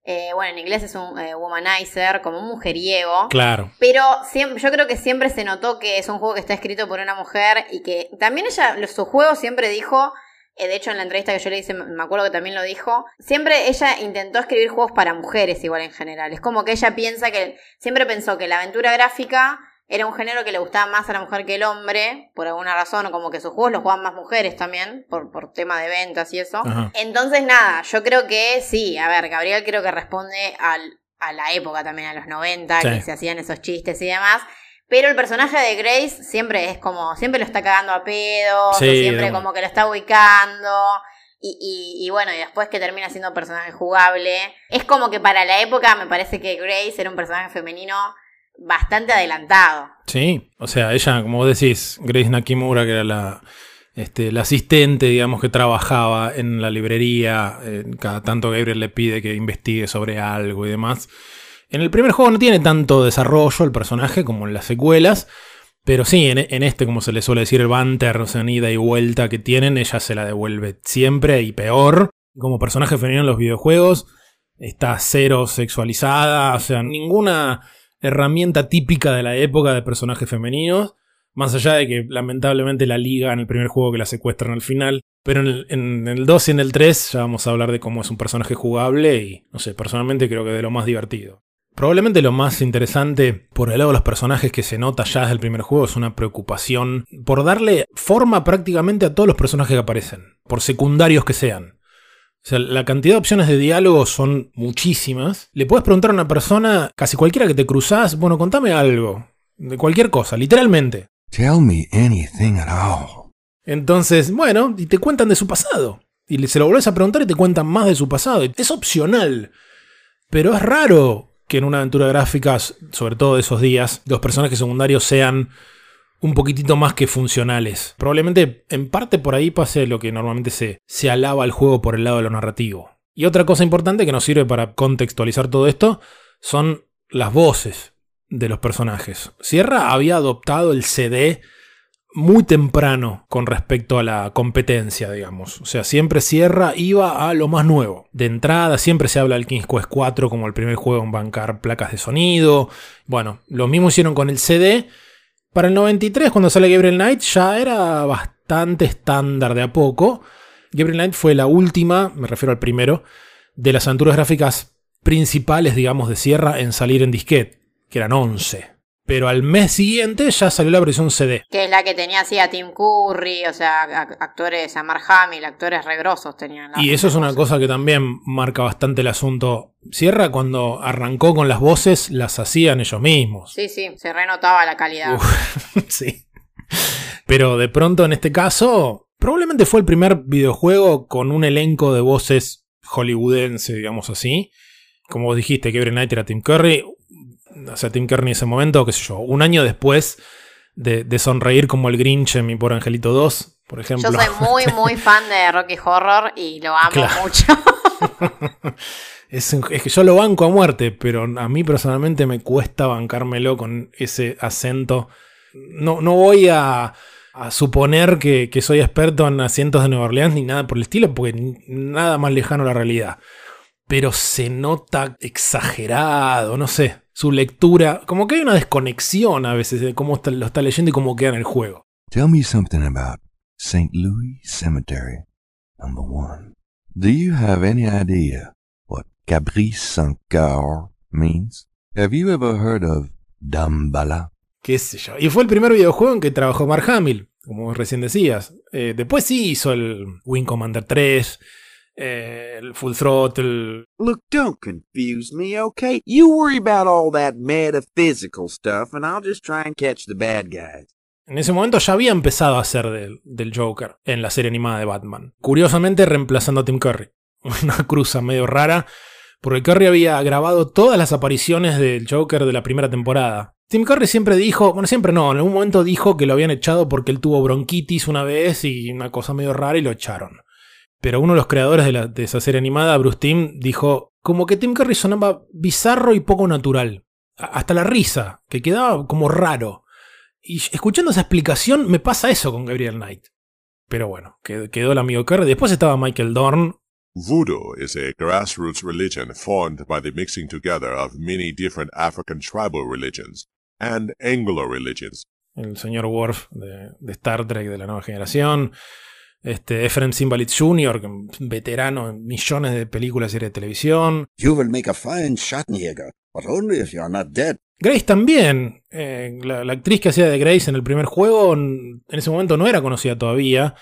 eh, bueno, en inglés es un eh, womanizer, como un mujeriego. Claro. Pero siempre, yo creo que siempre se notó que es un juego que está escrito por una mujer y que también ella, su juego siempre dijo, eh, de hecho en la entrevista que yo le hice, me acuerdo que también lo dijo, siempre ella intentó escribir juegos para mujeres igual en general. Es como que ella piensa que, siempre pensó que la aventura gráfica era un género que le gustaba más a la mujer que el hombre, por alguna razón, o como que sus juegos los juegan más mujeres también, por, por tema de ventas y eso. Ajá. Entonces, nada, yo creo que sí, a ver, Gabriel creo que responde al, a la época también, a los 90, Sí. que se hacían esos chistes y demás. Pero el personaje de Grace siempre es como, siempre lo está cagando a pedos, Sí, o de siempre como que lo está ubicando. Y, y, y bueno, y después que termina siendo un personaje jugable. Es como que para la época me parece que Grace era un personaje femenino bastante adelantado. Sí, o sea, ella, como vos decís, Grace Nakimura, que era la, este, la asistente, digamos, que trabajaba en la librería, eh, cada tanto Gabriel le pide que investigue sobre algo y demás. En el primer juego no tiene tanto desarrollo el personaje como en las secuelas, pero sí, en, este, como se le suele decir, el banter, o sea, ida y vuelta que tienen, ella se la devuelve siempre y peor. Como personaje femenino en los videojuegos, está cero sexualizada, o sea, ninguna herramienta típica de la época de personajes femeninos. Más allá de que lamentablemente la liga en el primer juego que la secuestran al final. Pero en el, en el 2 y en el 3 ya vamos a hablar de cómo es un personaje jugable y, no sé, personalmente creo que de lo más divertido. Probablemente lo más interesante por el lado de los personajes que se nota ya desde el primer juego es una preocupación por darle forma prácticamente a todos los personajes que aparecen, por secundarios que sean. O sea, la cantidad de opciones de diálogo son muchísimas. Le puedes preguntar a una persona, casi cualquiera que te cruzás, bueno, contame algo. De cualquier cosa, literalmente. Tell me anything at all. Entonces, bueno, y te cuentan de su pasado. Y se lo volvés a preguntar y te cuentan más de su pasado. Es opcional. Pero es raro que en una aventura gráfica, sobre todo de esos días, los personajes secundarios sean un poquitito más que funcionales. Probablemente en parte por ahí pase lo que normalmente se, se alaba al juego por el lado de lo narrativo. Y otra cosa importante que nos sirve para contextualizar todo esto son las voces de los personajes. Sierra había adoptado el CD muy temprano con respecto a la competencia, digamos. O sea, siempre Sierra iba a lo más nuevo. De entrada, siempre se habla del King's Quest 4 como el primer juego en bancar placas de sonido. Bueno, lo mismo hicieron con el CD. Para el 93, cuando sale Gabriel Knight, ya era bastante estándar de a poco. Gabriel Knight fue la última, me refiero al primero, de las aventuras gráficas principales, digamos, de Sierra en salir en disquete, que eran 11. Pero al mes siguiente ya salió la versión CD. Que es la que tenía así a Tim Curry, o sea, ac- actores, a Mark Hamill, actores regrosos tenían. la- Y eso es una cosa que también marca bastante el asunto. Sierra cuando arrancó con las voces las hacían ellos mismos. Sí, sí, se renotaba la calidad. sí. Pero de pronto en este caso, probablemente fue el primer videojuego con un elenco de voces hollywoodense, digamos así. Como vos dijiste, Gabriel Knight era Tim Curry. O sea, Tim Curry en ese momento, qué sé yo, un año después de, de sonreír como el Grinch en Mi Por Angelito 2, por ejemplo. Yo soy muy, muy fan de Rocky Horror y lo amo Claro. mucho. Es, es que yo lo banco a muerte, pero a mí personalmente me cuesta bancármelo con ese acento. No, no voy a, a suponer que, que soy experto en asientos de Nueva Orleans ni nada por el estilo, porque nada más lejano a la realidad. Pero se nota exagerado, no sé. Su lectura, como que hay una desconexión a veces de cómo está- lo está leyendo y cómo queda en el juego. Tell me something about St. Louis Cemetery, number one. Do you have any idea what Cabrice Saint-Cœur means? Have you ever heard of Dambala? qué sé yo. Y fue el primer videojuego en que trabajó Mark Hamill. como recién decías. Eh, después sí hizo el Wing Commander 3, eh, el Full Throttle. Look, don't confuse me, okay? You worry about all that metaphysical stuff, and I'll just try and catch the bad guys. En ese momento ya había empezado a hacer del, del Joker en la serie animada de Batman. Curiosamente reemplazando a Tim Curry. Una cruza medio rara, porque Curry había grabado todas las apariciones del Joker de la primera temporada. Tim Curry siempre dijo, bueno, siempre no, en algún momento dijo que lo habían echado porque él tuvo bronquitis una vez y una cosa medio rara y lo echaron. Pero uno de los creadores de, la- de esa serie animada, Bruce Timm, dijo como que Tim Curry sonaba bizarro y poco natural. Hasta la risa, que quedaba como raro. Y escuchando esa explicación me pasa eso con Gabriel Knight. Pero bueno, qued- quedó el amigo Curry. Después estaba Michael Dorn. Voodoo is a grassroots religion formed by the mixing together of many different African tribal religions and Anglo religions. el señor Worf de, de Star Trek de la nueva generación. Este, Ephraim Simbalit Jr., veterano en millones de películas y series de televisión. You will make a fine Schattenjäger, but only if you are not dead. Grace también. eh, la, la actriz que hacía de Grace en el primer juego, en ese momento no era conocida todavía.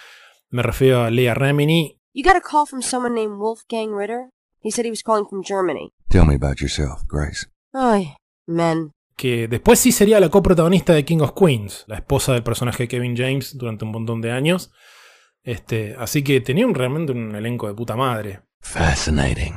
Me refiero a Leah Remini. You got a call from someone named Wolfgang Ritter? He said he was calling from Germany. Tell me about yourself, Grace. Ay, men. que después sí sería la coprotagonista de King of Queens, la esposa del personaje de Kevin James durante un montón de años. Este, así que tenía un- realmente un elenco de puta madre. Fascinating.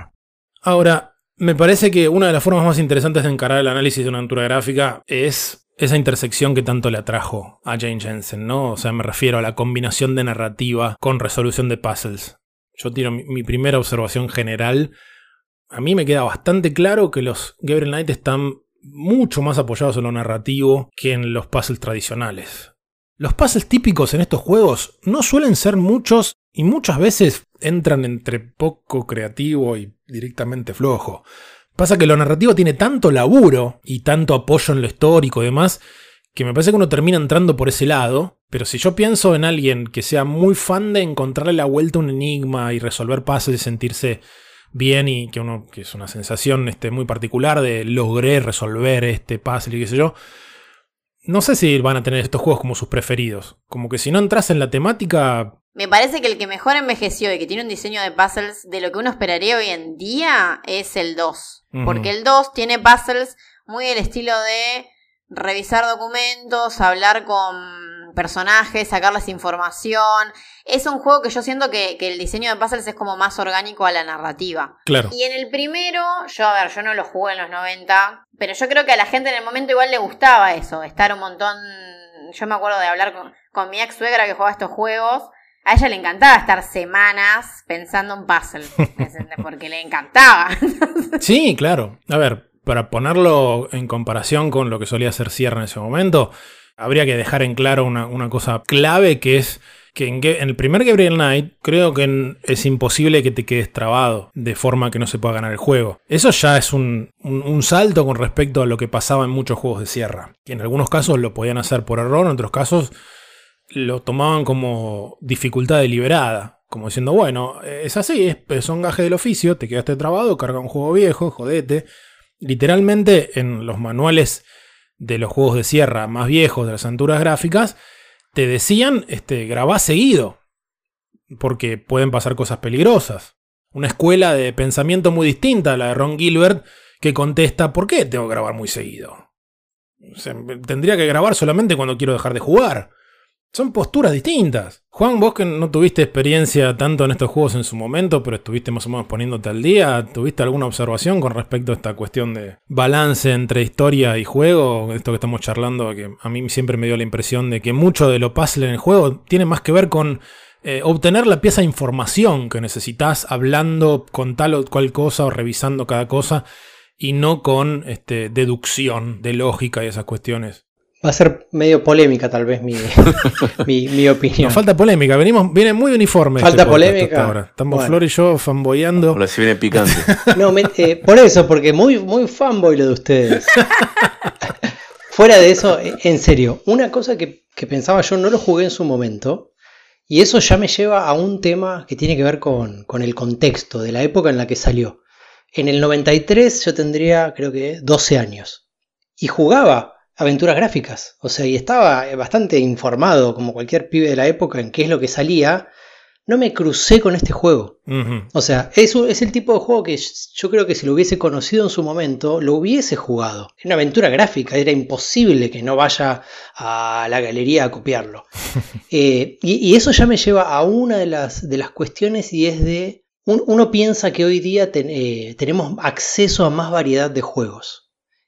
Ahora, me parece que una de las formas más interesantes de encarar el análisis de una aventura gráfica es esa intersección que tanto le atrajo a Jane Jensen, ¿no? O sea, me refiero a la combinación de narrativa con resolución de puzzles. Yo tiro mi, mi primera observación general. A mí me queda bastante claro que los Gabriel Knight están mucho más apoyados en lo narrativo que en los puzzles tradicionales. Los puzzles típicos en estos juegos no suelen ser muchos y muchas veces entran entre poco creativo y directamente flojo. Pasa que lo narrativo tiene tanto laburo y tanto apoyo en lo histórico y demás que me parece que uno termina entrando por ese lado. Pero si yo pienso en alguien que sea muy fan de encontrarle la vuelta a un enigma y resolver puzzles y sentirse bien y que uno que es una sensación este, muy particular de logré resolver este puzzle y qué sé yo. No sé si van a tener estos juegos como sus preferidos. Como que si no entras en la temática, Me parece que el que mejor envejeció y que tiene un diseño de puzzles de lo que uno esperaría hoy en día es el 2. Ujú. Porque el 2 tiene puzzles muy del estilo de revisar documentos, hablar con personajes, sacarles información. Es un juego que yo siento que, que el diseño de puzzles es como más orgánico a la narrativa. claro. Y en el primero, yo a ver, yo no lo jugué en los 90, pero yo creo que a la gente en el momento igual le gustaba eso, estar un montón... Yo me acuerdo de hablar con, con mi ex suegra que jugaba estos juegos. A ella le encantaba estar semanas pensando en puzzle, porque le encantaba. Sí, claro. A ver, para ponerlo en comparación con lo que solía hacer Sierra en ese momento, habría que dejar en claro una, cosa clave que es que en, el primer Gabriel Knight creo que es imposible que te quedes trabado de forma que no se pueda ganar el juego. Eso ya es un, salto con respecto a lo que pasaba en muchos juegos de Sierra. Que en algunos casos lo podían hacer por error, en otros casos lo tomaban como dificultad deliberada. Como diciendo, bueno, es así, es, un gaje del oficio, te quedaste trabado, carga un juego viejo, jodete. Literalmente en los manuales de los juegos de sierra más viejos de las aventuras gráficas, te decían, este, grabá seguido, porque pueden pasar cosas peligrosas. Una escuela de pensamiento muy distinta a la de Ron Gilbert, que contesta, ¿por qué tengo que grabar muy seguido? Tendría que grabar solamente cuando quiero dejar de jugar. Son posturas distintas. Juan, vos que no tuviste experiencia tanto en estos juegos en su momento, pero estuviste más o menos poniéndote al día, ¿tuviste alguna observación con respecto a esta cuestión de balance entre historia y juego? Esto que estamos charlando, que a mí siempre me dio la impresión de que mucho de lo puzzle en el juego tiene más que ver con eh, obtener la pieza de información que necesitas hablando con tal o cual cosa o revisando cada cosa y no con este, deducción de lógica y esas cuestiones. Va a ser medio polémica tal vez mi, mi, mi opinión. Nos falta polémica, venimos, viene muy uniforme. Falta este polémica. ahora. Estamos Bueno. Flor y yo fanboyando. Ahora sí viene picante. No, me- eh, por eso, porque muy, muy fanboy lo de ustedes. Fuera de eso, eh, en serio, una cosa que, que pensaba yo, no lo jugué en su momento, y eso ya me lleva a un tema que tiene que ver con, con el contexto de la época en la que salió. En el 93 yo tendría, creo que, 12 años. Y jugaba aventuras gráficas. O sea, y estaba bastante informado, como cualquier pibe de la época, en qué es lo que salía. No me crucé con este juego. O sea, es, es el tipo de juego que yo creo que si lo hubiese conocido en su momento, lo hubiese jugado. Era una aventura gráfica, era imposible que no vaya a la galería a copiarlo. Eh, y, y eso ya me lleva a una de las, de las cuestiones y es de, un- uno piensa que hoy día ten- eh, tenemos acceso a más variedad de juegos.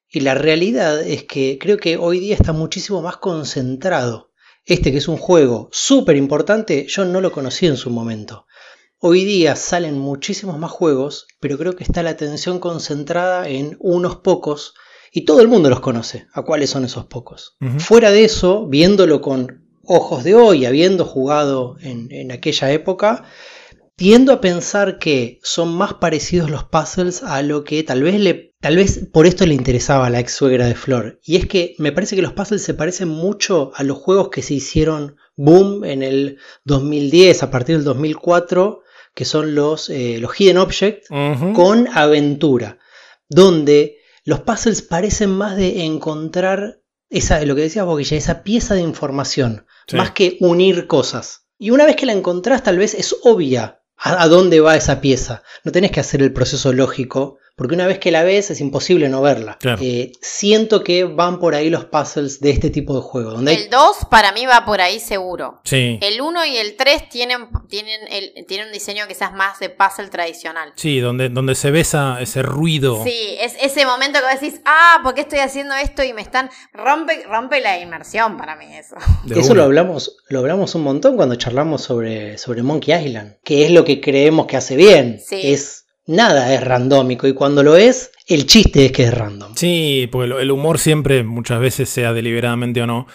Y la realidad es que creo que hoy día está muchísimo más concentrado. Este que es un juego súper importante, yo no lo conocí en su momento. Hoy día salen muchísimos más juegos, pero creo que está la atención concentrada en unos pocos y todo el mundo los conoce. ¿A cuáles son esos pocos? Fuera de eso, viéndolo con ojos de hoy, habiendo jugado en, en aquella época, tiendo a pensar que son más parecidos los puzzles a lo que tal vez le tal vez por esto le interesaba a la ex suegra de Flor y es que me parece que los puzzles se parecen mucho a los juegos que se hicieron boom en el 2010 a partir del 2004 que son los eh, los hidden object con aventura, donde los puzzles parecen más de encontrar esa, lo que decías Boquilla, esa pieza de información, Sí. más que unir cosas. Y una vez que la encontrás, tal vez es obvia a, a dónde va esa pieza. No tenés que hacer el proceso lógico, porque una vez que la ves es imposible no verla. Claro. Eh, siento que van por ahí los puzzles de este tipo de juego, donde El 2 para mí va por ahí seguro. Sí. El 1 y el 3 tienen, tienen, el, tienen un diseño quizás más de puzzle tradicional. Sí, donde, donde se ve esa- ese ruido. Sí, es ese momento que vos decís, ah, ¿por qué estoy haciendo esto? Y me están. Rompe, rompe la inmersión para mí eso. de Eso una. lo hablamos, lo hablamos un montón cuando charlamos sobre, sobre Monkey Island, que es lo que creemos que hace bien. Sí. Es nada es randómico y cuando lo es, el chiste es que es random. Sí, porque el humor siempre, muchas veces, sea deliberadamente o no,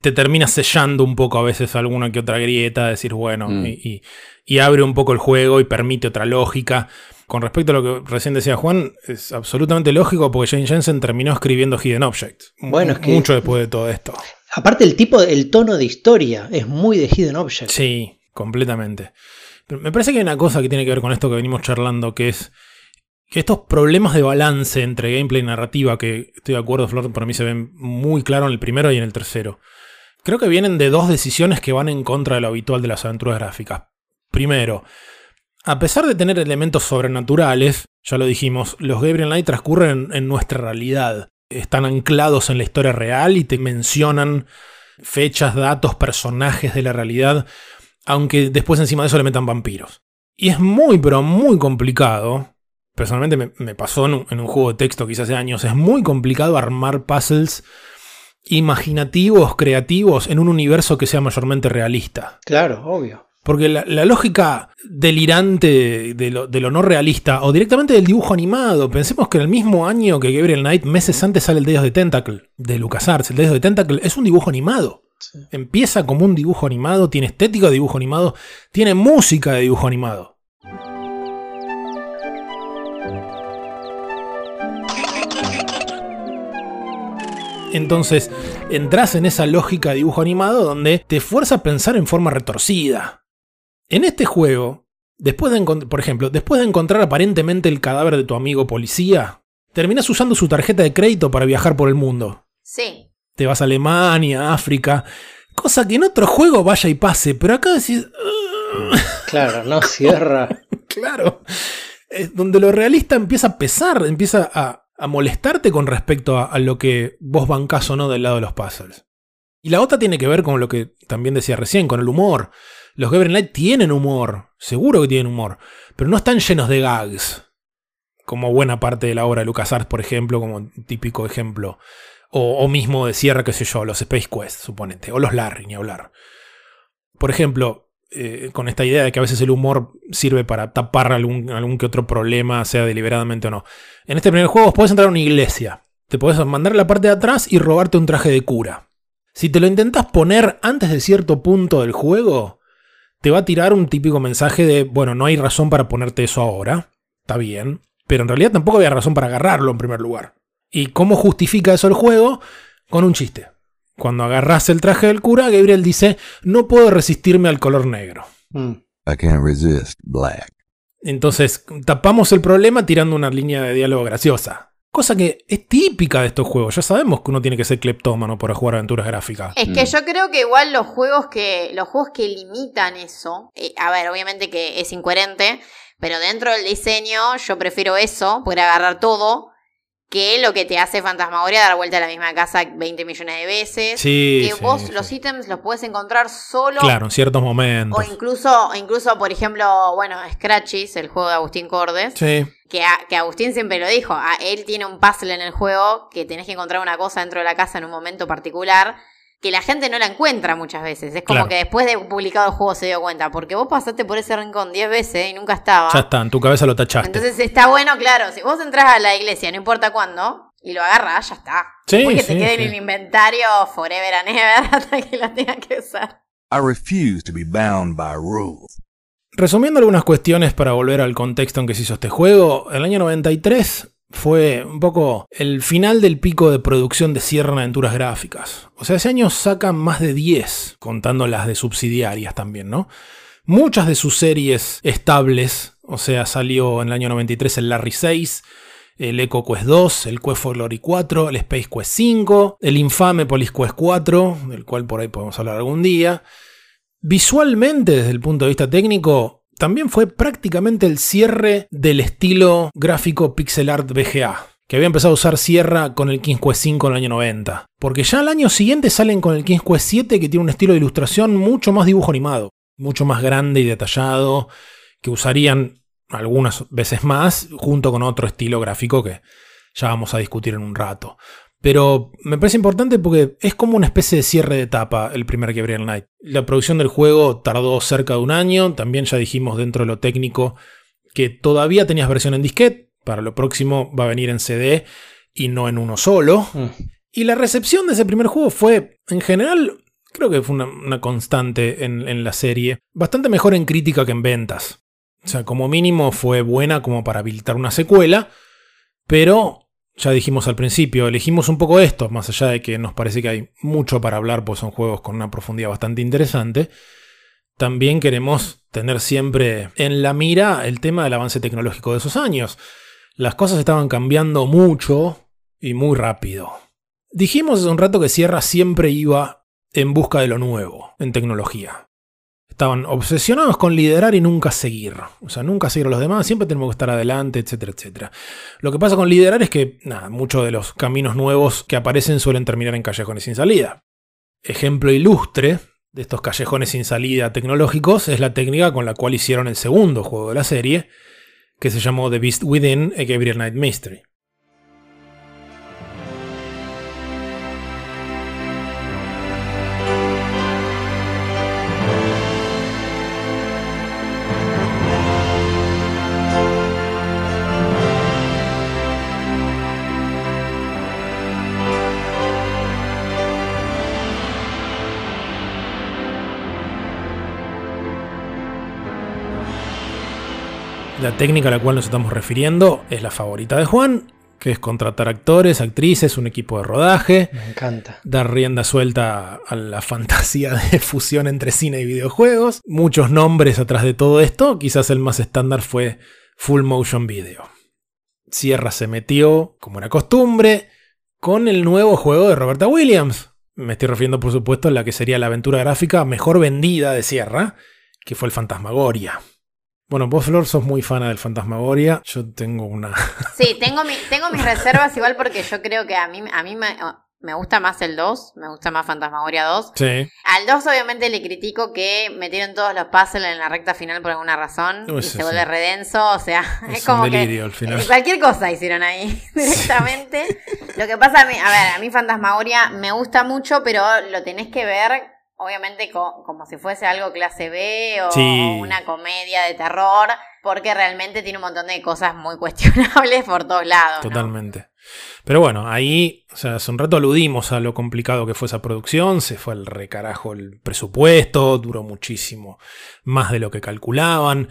te termina sellando un poco a veces alguna que otra grieta, decir, bueno, Mm. y, y- y abre un poco el juego y permite otra lógica. Con respecto a lo que recién decía Juan, es absolutamente lógico porque Jane Jensen terminó escribiendo Hidden Object. Bueno, es que- Mucho después de todo esto. Aparte el tipo, el tono de historia es muy de Hidden Object. Sí, completamente. Me parece que hay una cosa que tiene que ver con esto que venimos charlando, que es que estos problemas de balance entre gameplay y narrativa, que estoy de acuerdo, Flor, para mí se ven muy claro en el primero y en el tercero. Creo que vienen de dos decisiones que van en contra de lo habitual de las aventuras gráficas. Primero, a pesar de tener elementos sobrenaturales, ya lo dijimos, los Gabriel Knight transcurren en, en nuestra realidad. Están anclados en la historia real y te mencionan fechas, datos, personajes de la realidad, aunque después encima de eso le metan vampiros. Y es muy, pero muy complicado. Personalmente me, me pasó en un, en un juego de texto quizás hace años. Es muy complicado armar puzzles imaginativos, creativos, en un universo que sea mayormente realista. Claro, obvio. Porque la, la lógica delirante de lo, de lo no realista, o directamente del dibujo animado, pensemos que en el mismo año que Gabriel Knight, meses antes sale el Dedos de Tentacle, de LucasArts. El Dedos de Tentacle es un dibujo animado. Empieza como un dibujo animado, tiene estética de dibujo animado, tiene música de dibujo animado. Entonces, entras en esa lógica de dibujo animado donde te fuerza a pensar en forma retorcida. En este juego, después de por ejemplo, después de encontrar aparentemente el cadáver de tu amigo policía, terminas usando su tarjeta de crédito para viajar por el mundo. Sí. Te vas a Alemania, África, cosa que en otro juego vaya y pase, pero acá decís. Claro, no cierra. claro, es donde lo realista empieza a pesar, empieza a, a molestarte con respecto a, a lo que vos bancás o no del lado de los puzzles. Y la otra tiene que ver con lo que también decía recién, con el humor. Los Gabriel Knight tienen humor, seguro que tienen humor, pero no están llenos de gags. Como buena parte de la obra de LucasArts, por ejemplo, como típico ejemplo. O, mismo de Sierra, qué sé yo, los Space Quest, suponete. O los Larry, ni hablar. Por ejemplo, eh, con esta idea de que a veces el humor sirve para tapar algún, algún que otro problema, sea deliberadamente o no. En este primer juego vos podés entrar a una iglesia. Te podés mandar a la parte de atrás y robarte un traje de cura. Si te lo intentás poner antes de cierto punto del juego, te va a tirar un típico mensaje de, bueno, no hay razón para ponerte eso ahora. Está bien. Pero en realidad tampoco había razón para agarrarlo en primer lugar. ¿Y cómo justifica eso el juego? Con un chiste. Cuando agarras el traje del cura, Gabriel dice, no puedo resistirme al color negro. Mm. I can't resist black. Entonces, tapamos el problema tirando una línea de diálogo graciosa. Cosa que es típica de estos juegos. Ya sabemos que uno tiene que ser cleptómano para jugar aventuras gráficas. Es que yo creo que igual los juegos que los juegos que limitan eso, eh, a ver, obviamente que es incoherente, pero dentro del diseño yo prefiero eso, poder agarrar todo, que lo que te hace Fantasmagoria dar vuelta a la misma casa 20 millones de veces. Sí, que sí, vos sí. los ítems los puedes encontrar solo. Claro, en ciertos O momentos. incluso, incluso, por ejemplo, bueno, Scratchys, el juego de Agustín Cordes, Sí. que, a- que Agustín siempre lo dijo, a- él tiene un puzzle en el juego que tenés que encontrar una cosa dentro de la casa en un momento particular que la gente no la encuentra muchas veces. Es como Claro. que después de publicado el juego se dio cuenta, porque vos pasaste por ese rincón 10 veces y nunca estaba. Ya está, en tu cabeza lo tachaste. Entonces está bueno, claro, si vos entras a la iglesia, no importa cuándo, y lo agarras, ya está. Sí, Porque sí, te quede sí. en el inventario forever and ever hasta que lo tengas que usar. I refuse to be bound by rules. Resumiendo algunas cuestiones para volver al contexto en que se hizo este juego, el año 93 fue un poco el final del pico de producción de Sierra en aventuras gráficas. O sea, ese año sacan más de 10, contando las de subsidiarias también, ¿no? Muchas de sus series estables, o sea, salió en el año 93 el Larry 6, el Echo Quest 2, el Quest for Glory 4, el Space Quest 5, el infame Police Quest 4, del cual por ahí podemos hablar algún día. Visualmente, desde el punto de vista técnico, también fue prácticamente el cierre del estilo gráfico pixel art VGA, que había empezado a usar Sierra con el King's Quest 5 en el año 90. Porque ya al año siguiente salen con el King's Quest 7 que tiene un estilo de ilustración mucho más dibujo animado, mucho más grande y detallado, que usarían algunas veces más junto con otro estilo gráfico que ya vamos a discutir en un rato. Pero me parece importante porque es como una especie de cierre de etapa el primer Gabriel Knight. La producción del juego tardó cerca de un año. También ya dijimos dentro de lo técnico que todavía tenías versión en disquete. Para lo próximo va a venir en CD y no en uno solo. Mm. Y la recepción de ese primer juego fue, en general, creo que fue una, una constante en, en la serie. Bastante mejor en crítica que en ventas. O sea, como mínimo fue buena como para habilitar una secuela. Pero ya dijimos al principio, elegimos un poco esto, más allá de que nos parece que hay mucho para hablar, pues son juegos con una profundidad bastante interesante. También queremos tener siempre en la mira el tema del avance tecnológico de esos años. Las cosas estaban cambiando mucho y muy rápido. Dijimos hace un rato que Sierra siempre iba en busca de lo nuevo en tecnología. Estaban obsesionados con liderar y nunca seguir. O sea, nunca seguir a los demás, siempre tenemos que estar adelante, etcétera, etcétera. Lo que pasa con liderar es que, nada, muchos de los caminos nuevos que aparecen suelen terminar en callejones sin salida. Ejemplo ilustre de estos callejones sin salida tecnológicos es la técnica con la cual hicieron el segundo juego de la serie, que se llamó The Beast Within, a Gabriel Knight Mystery. La técnica a la cual nos estamos refiriendo es la favorita de Juan, que es contratar actores, actrices, un equipo de rodaje, Me encanta. dar rienda suelta a la fantasía de fusión entre cine y videojuegos. Muchos nombres atrás de todo esto, quizás el más estándar fue Full Motion Video. Sierra se metió, como era costumbre, con el nuevo juego de Roberta Williams. Me estoy refiriendo, por supuesto, a la que sería la aventura gráfica mejor vendida de Sierra, que fue el Fantasmagoria. Bueno, vos, Flor, sos muy fana del Fantasmagoria. Yo tengo una. Sí, tengo, mi- tengo mis reservas igual porque yo creo que a mí, a mí me, me gusta más el 2, me gusta más Fantasmagoria 2. Sí. Al 2 obviamente le critico que metieron todos los puzzles en la recta final por alguna razón Uy, y sí, se vuelve sí. redenso, o sea, es, Es como un delirio que al final. cualquier cosa hicieron ahí directamente. Lo que pasa a mí, a ver, a mí Fantasmagoria me gusta mucho, pero lo tenés que ver obviamente co- como si fuese algo clase B o, Sí. o una comedia de terror, porque realmente tiene un montón de cosas muy cuestionables por todos lados. ¿no? Totalmente. Pero bueno, ahí, o sea, hace un rato aludimos a lo complicado que fue esa producción, se fue al recarajo el presupuesto, duró muchísimo más de lo que calculaban.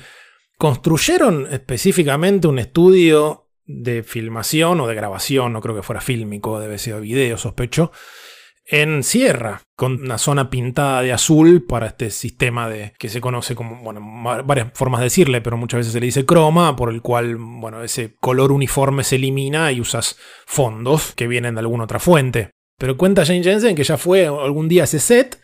Construyeron específicamente un estudio de filmación o de grabación, no creo que fuera fílmico, debe ser video, sospecho, en Sierra, con una zona pintada de azul para este sistema de que se conoce como, bueno, varias formas de decirle, pero muchas veces se le dice croma, por el cual, bueno, ese color uniforme se elimina y usas fondos que vienen de alguna otra fuente. Pero cuenta Jane Jensen que ya fue algún día ese set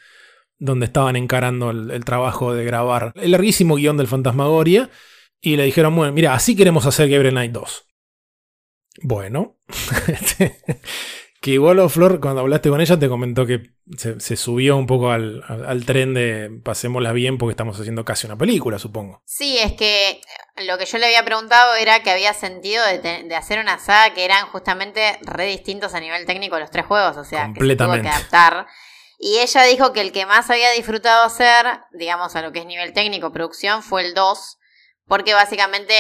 donde estaban encarando el, el trabajo de grabar el larguísimo guion del Fantasmagoria y le dijeron, bueno, mira, así queremos hacer Gabriel Knight 2. Bueno, este, que igual o Flor, cuando hablaste con ella, te comentó que se, se subió un poco al, al- al tren de pasémosla bien porque estamos haciendo casi una película, supongo. Sí, es que lo que yo le había preguntado era que había sentido de, te- de hacer una saga que eran justamente re distintos a nivel técnico los tres juegos, o sea, que se tuvo que adaptar. Y ella dijo que el que más había disfrutado hacer, digamos, a lo que es nivel técnico, producción, fue el 2, porque básicamente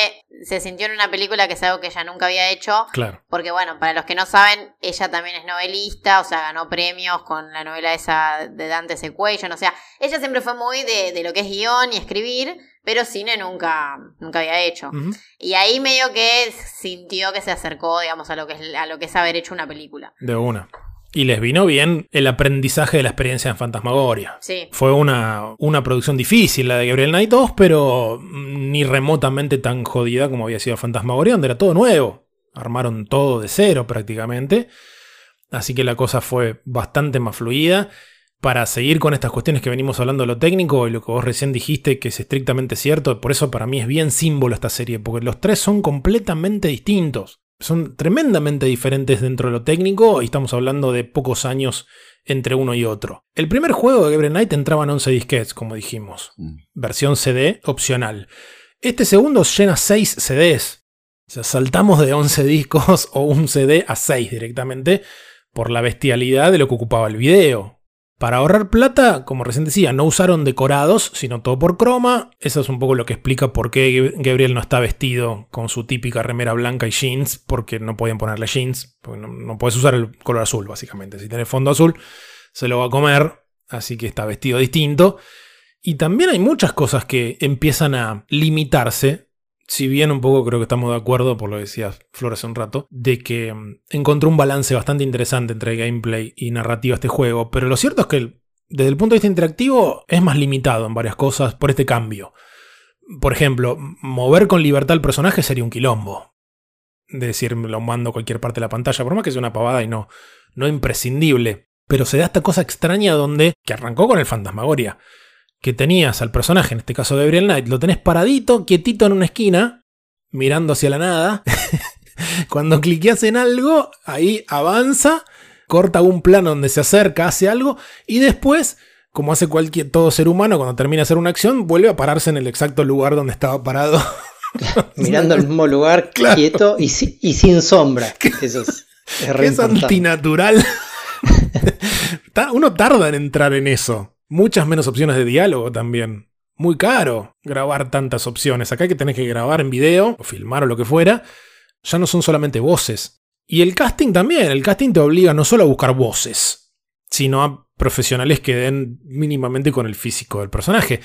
se sintió en una película que es algo que ella nunca había hecho. Claro. Porque bueno, para los que no saben, ella también es novelista, o sea, ganó premios con la novela esa de Dante's Equation, o sea, ella siempre fue muy de, de lo que es guion y escribir, pero cine nunca, nunca había hecho. Y ahí medio que sintió que se acercó, digamos, a lo que es, a lo que es haber hecho una película. De una. Y les vino bien el aprendizaje de la experiencia en Fantasmagoria. Sí. Fue una, una producción difícil la de Gabriel Knight 2, pero ni remotamente tan jodida como había sido Fantasmagoria, donde era todo nuevo. Armaron todo de cero prácticamente. Así que la cosa fue bastante más fluida. Para seguir con estas cuestiones que venimos hablando de lo técnico y lo que vos recién dijiste, que es estrictamente cierto, por eso para mí es bien símbolo esta serie, porque los tres son completamente distintos. Son tremendamente diferentes dentro de lo técnico y estamos hablando de pocos años entre uno y otro. El primer juego de Gabriel Knight entraba en 11 disquetes, como dijimos. Mm. Versión CD opcional. Este segundo llena 6 CDs. O sea, saltamos de 11 discos o un CD a 6 directamente por la bestialidad de lo que ocupaba el video. Para ahorrar plata, como recién decía, no usaron decorados, sino todo por croma. Eso es un poco lo que explica por qué Gabriel no está vestido con su típica remera blanca y jeans, porque no podían ponerle jeans, porque no, no puedes usar el color azul, básicamente. Si tenés fondo azul, se lo va a comer, así que está vestido distinto. Y también hay muchas cosas que empiezan a limitarse, si bien un poco creo que estamos de acuerdo, por lo que decía Flor hace un rato, de que mm, encontró un balance bastante interesante entre gameplay y narrativa este juego, pero lo cierto es que desde el punto de vista interactivo es más limitado en varias cosas por este cambio. Por ejemplo, mover con libertad al personaje sería un quilombo. De decir, lo mando a cualquier parte de la pantalla, por más que sea una pavada y no, no imprescindible. Pero se da esta cosa extraña donde, que arrancó con el Fantasmagoria, que tenías al personaje, en este caso de Gabriel Knight, lo tenés paradito, quietito en una esquina, mirando hacia la nada. Cuando cliqueas en algo, ahí avanza, corta un plano donde se acerca, hace algo, y después, como hace cualquier todo ser humano, cuando termina de hacer una acción, vuelve a pararse en el exacto lugar donde estaba parado. Mirando el mismo lugar, Claro. quieto y, si- y sin sombra. Eso es, es re es antinatural. Uno tarda en entrar en eso. Muchas menos opciones de diálogo también. Muy caro grabar tantas opciones. Acá que tenés que grabar en video, o filmar o lo que fuera, ya no son solamente voces. Y el casting también. El casting te obliga no solo a buscar voces, sino a profesionales que den mínimamente con el físico del personaje.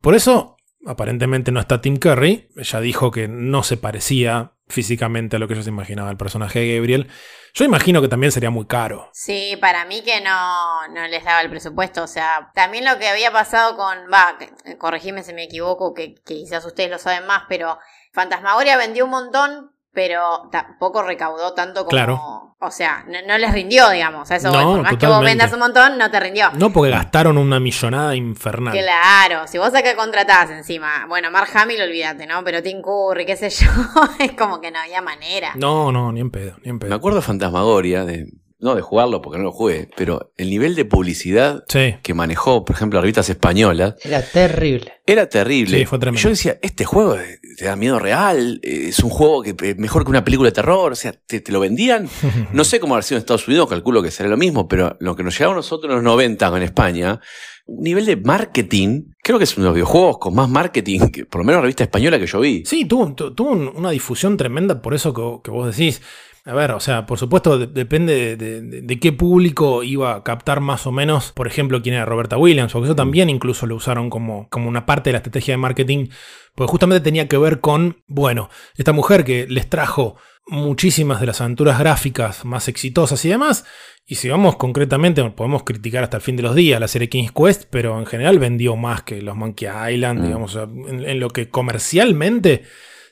Por eso, aparentemente no está Tim Curry. Ella dijo que no se parecía físicamente a lo que ella se imaginaba el personaje de Gabriel. Yo imagino que también sería muy caro. Sí, para mí que no, no les daba el presupuesto. O sea, también lo que había pasado con. Va, corregime si me equivoco, que, que quizás ustedes lo saben más, pero Fantasmagoria vendió un montón, pero tampoco recaudó tanto como. Claro. O sea, no, no les rindió, digamos. A eso. No, Por más que vos vendas un montón, no te rindió. No porque gastaron una millonada infernal. Claro, si vos acá contratás encima, bueno, Mark Hamill, olvídate, ¿no? Pero Tim Curry, qué sé yo, es como que no había manera. No, no, ni en pedo, ni en pedo. Me acuerdo de Fantasmagoria, de, no de jugarlo porque no lo jugué, pero el nivel de publicidad Sí. que manejó, por ejemplo, las revistas españolas, Era terrible. era terrible. Sí, fue tremendo. Yo decía, este juego te da miedo real, eh, es un juego que eh, mejor que una película de terror, o sea, te, te lo vendían. No sé cómo habrá sido en Estados Unidos, calculo que será lo mismo, pero lo que nos llegaba a nosotros en los 90 en España, un nivel de marketing, creo que es uno de los videojuegos con más marketing, que, por lo menos la revista española que yo vi. Sí, tuvo, tu- tuvo un- una difusión tremenda por eso que, que vos decís. A ver, o sea, por supuesto de- depende de, de- de qué público iba a captar más o menos, por ejemplo, quién era Roberta Williams, porque eso también incluso lo usaron como, como una parte de la estrategia de marketing, porque justamente tenía que ver con, bueno, esta mujer que les trajo muchísimas de las aventuras gráficas más exitosas y demás. Y si vamos concretamente, podemos criticar hasta el fin de los días la serie King's Quest, pero en general vendió más que los Monkey Island, Mm. digamos, en, en lo que comercialmente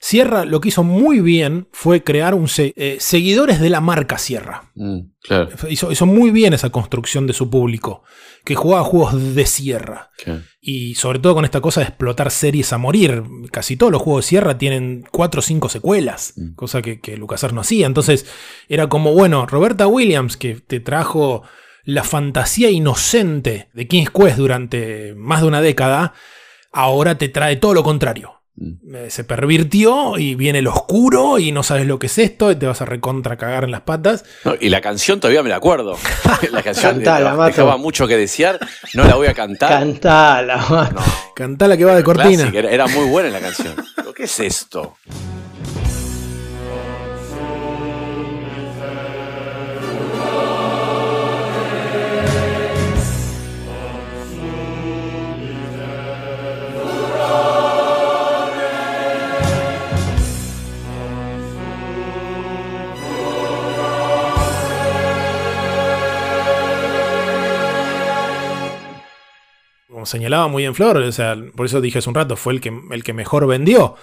Sierra lo que hizo muy bien fue crear un se- eh, seguidores de la marca Sierra. Mm, claro. Hizo, hizo muy bien esa construcción de su público, que jugaba juegos de Sierra. Y sobre todo con esta cosa de explotar series a morir. Casi todos los juegos de Sierra tienen 4 o 5 secuelas, Mm. cosa que, que LucasArts no hacía. Entonces era como, bueno, Roberta Williams, que te trajo la fantasía inocente de King's Quest durante más de una década, ahora te trae todo lo contrario. Mm. Eh, Se pervirtió y viene el oscuro y no sabes lo que es esto y te vas a recontra cagar en las patas. No, y la canción todavía me la acuerdo. la canción Cantala, eh, Mato. dejaba mucho que desear. No la voy a cantar. Cantala, no, Cantá la que va de cortina. era, era muy buena la canción. ¿Pero ¿Qué es esto? Señalaba muy bien Flor, o sea, por eso dije hace un rato, fue el que, el que mejor vendió.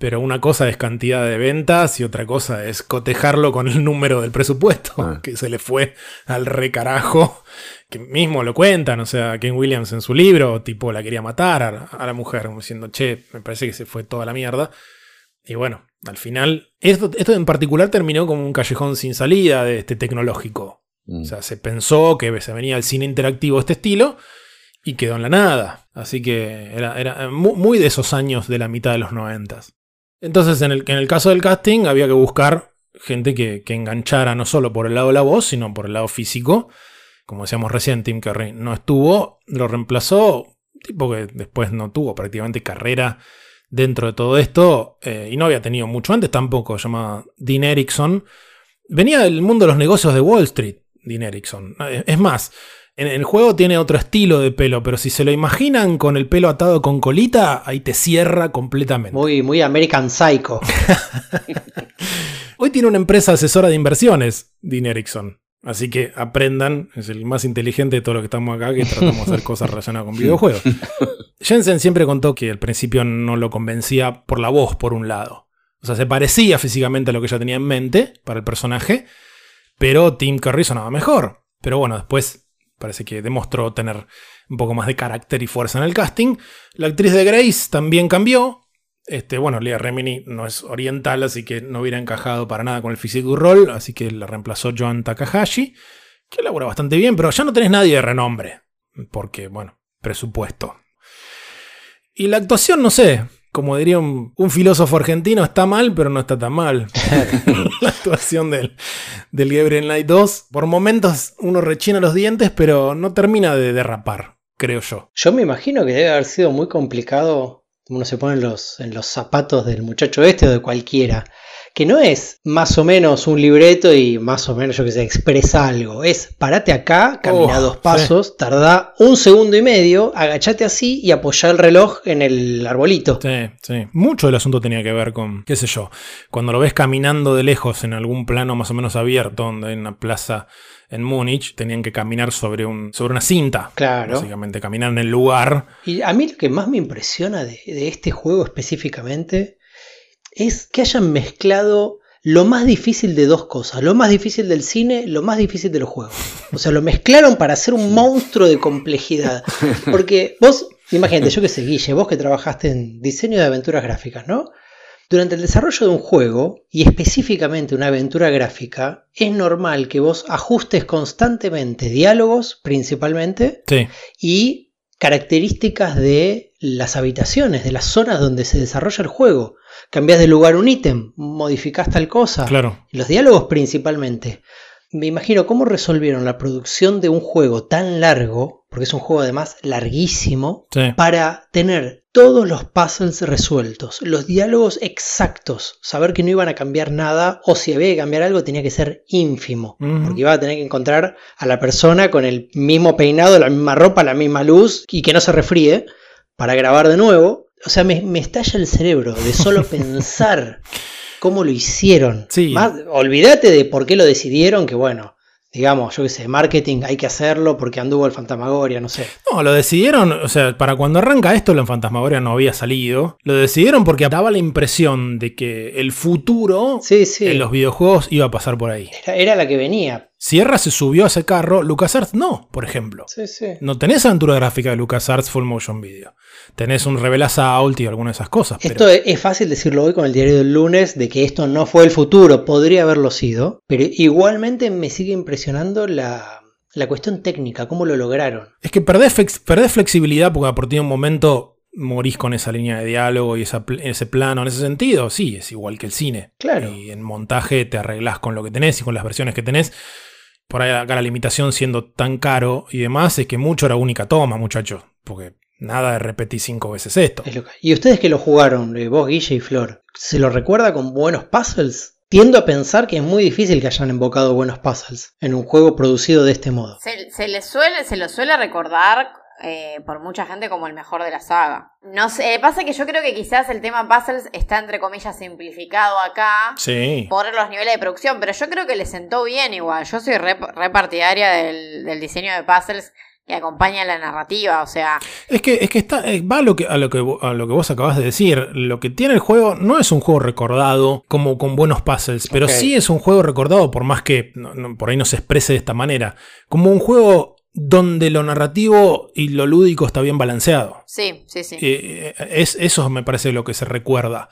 Pero una cosa es cantidad de ventas y otra cosa es cotejarlo con el número del presupuesto, Ah. que se le fue al recarajo, que mismo lo cuentan, o sea, Ken Williams en su libro, tipo, la quería matar a, a la mujer, como diciendo, che, me parece que se fue toda la mierda. Y bueno, al final, esto, esto en particular terminó como un callejón sin salida de este tecnológico. Mm. O sea, se pensó que se venía el cine interactivo de este estilo y quedó en la nada. Así que era, era mu- muy de esos años de la mitad de los noventas. Entonces, en el, en el caso del casting, había que buscar gente que, que enganchara no solo por el lado de la voz, sino por el lado físico. Como decíamos recién, Tim Curry no estuvo, lo reemplazó, tipo que después no tuvo prácticamente carrera dentro de todo esto, eh, y no había tenido mucho antes tampoco, se llama Dean Erickson. Venía del mundo de los negocios de Wall Street, Dean Erickson. Es más, en el juego tiene otro estilo de pelo, pero si se lo imaginan con el pelo atado con colita, ahí te cierra completamente. Muy, muy American Psycho. Hoy tiene una empresa asesora de inversiones, Dean Erickson. Así que aprendan, es el más inteligente de todos los que estamos acá, que tratamos de hacer cosas relacionadas con videojuegos. Jensen siempre contó que al principio no lo convencía por la voz, por un lado. O sea, se parecía físicamente a lo que ella tenía en mente para el personaje, pero Tim Curry sonaba mejor. Pero bueno, después parece que demostró tener un poco más de carácter y fuerza en el casting. La actriz de Grace también cambió. Este, bueno, Leah Remini no es oriental, así que no hubiera encajado para nada con el du rol, así que la reemplazó Joan Takahashi, que labura bastante bien, pero ya no tenés nadie de renombre, porque, bueno, presupuesto. Y la actuación, no sé, como diría un, filósofo argentino, está mal, pero no está tan mal. la actuación del, del Gabriel Knight 2, por momentos uno rechina los dientes, pero no termina de derrapar, creo yo. Yo me imagino que debe haber sido muy complicado. Uno se pone los, en los zapatos del muchacho este o de cualquiera. Que no es más o menos un libreto y más o menos, yo que sé, expresa algo. Es parate acá, camina Oh, dos pasos, tarda un segundo y medio, agachate así y apoyá el reloj en el arbolito. Sí, sí. Mucho del asunto tenía que ver con, qué sé yo, cuando lo ves caminando de lejos en algún plano más o menos abierto, donde hay una plaza en Múnich, tenían que caminar sobre, un, sobre una cinta. Claro. Básicamente, caminar en el lugar. Y a mí lo que más me impresiona de, de este juego específicamente es que hayan mezclado lo más difícil de dos cosas. Lo más difícil del cine, lo más difícil de los juegos. O sea, lo mezclaron para hacer un monstruo de complejidad. Porque vos, imagínate, yo que sé, Guille, vos que trabajaste en diseño de aventuras gráficas, ¿no? Durante el desarrollo de un juego, y específicamente una aventura gráfica, es normal que vos ajustes constantemente diálogos, principalmente, Sí, y características de las habitaciones, de las zonas donde se desarrolla el juego. Cambias de lugar un ítem, modificás tal cosa. claro. Los diálogos principalmente. Me imagino cómo resolvieron la producción de un juego tan largo, porque es un juego además larguísimo, Sí. para tener todos los puzzles resueltos, los diálogos exactos, saber que no iban a cambiar nada o si había que cambiar algo tenía que ser ínfimo, porque iba a tener que encontrar a la persona con el mismo peinado, la misma ropa, la misma luz y que no se refríe para grabar de nuevo. O sea, me, me estalla el cerebro de solo pensar cómo lo hicieron. Sí. Más- olvídate de por qué lo decidieron, que bueno, digamos, yo qué sé, marketing hay que hacerlo porque anduvo el Fantasmagoria, no sé. No, lo decidieron, o sea, para cuando arranca esto, la Fantasmagoria no había salido. Lo decidieron porque daba la impresión de que el futuro Sí, sí. en los videojuegos iba a pasar por ahí. Era, era la que venía. Sierra se subió a ese carro, LucasArts no, por ejemplo. Sí, sí. No tenés aventura gráfica de LucasArts Full Motion Video. Tenés un Revela Assault y algunas de esas cosas. Esto es, es fácil decirlo hoy con el diario del lunes, de que esto no fue el futuro, podría haberlo sido, pero igualmente me sigue impresionando la, la cuestión técnica, cómo lo lograron. es que perdés, flex- perdés flexibilidad porque a partir de un momento morís con esa línea de diálogo y esa ese plano. En ese sentido, sí, es igual que el cine. Claro. Y en montaje te arreglás con lo que tenés y con las versiones que tenés. Por ahí acá la limitación siendo tan caro y demás es que mucho era única toma, muchachos. Porque nada de repetir cinco veces esto. Es lo que- Y ustedes que lo jugaron, eh, vos, Guille y Flor, ¿se lo recuerda con buenos puzzles? Tiendo a pensar que es muy difícil que hayan invocado buenos puzzles en un juego producido de este modo. Se, se le suele, se lo suele recordar eh, por mucha gente como el mejor de la saga. No sé, pasa que yo creo que quizás el tema puzzles está entre comillas simplificado acá. Sí. por los niveles de producción, pero yo creo que le sentó bien igual. Yo soy re, re del, del diseño de puzzles que acompaña la narrativa, o sea, Es que, es que está, eh, va a lo que, a, lo que, a lo que vos acabas de decir. Lo que tiene el juego no es un juego recordado como con buenos puzzles, pero sí es un juego recordado, por más que no- no- por ahí no se exprese de esta manera, como un juego donde lo narrativo y lo lúdico está bien balanceado. sí, sí, sí. Eh, es, eso me parece lo que se recuerda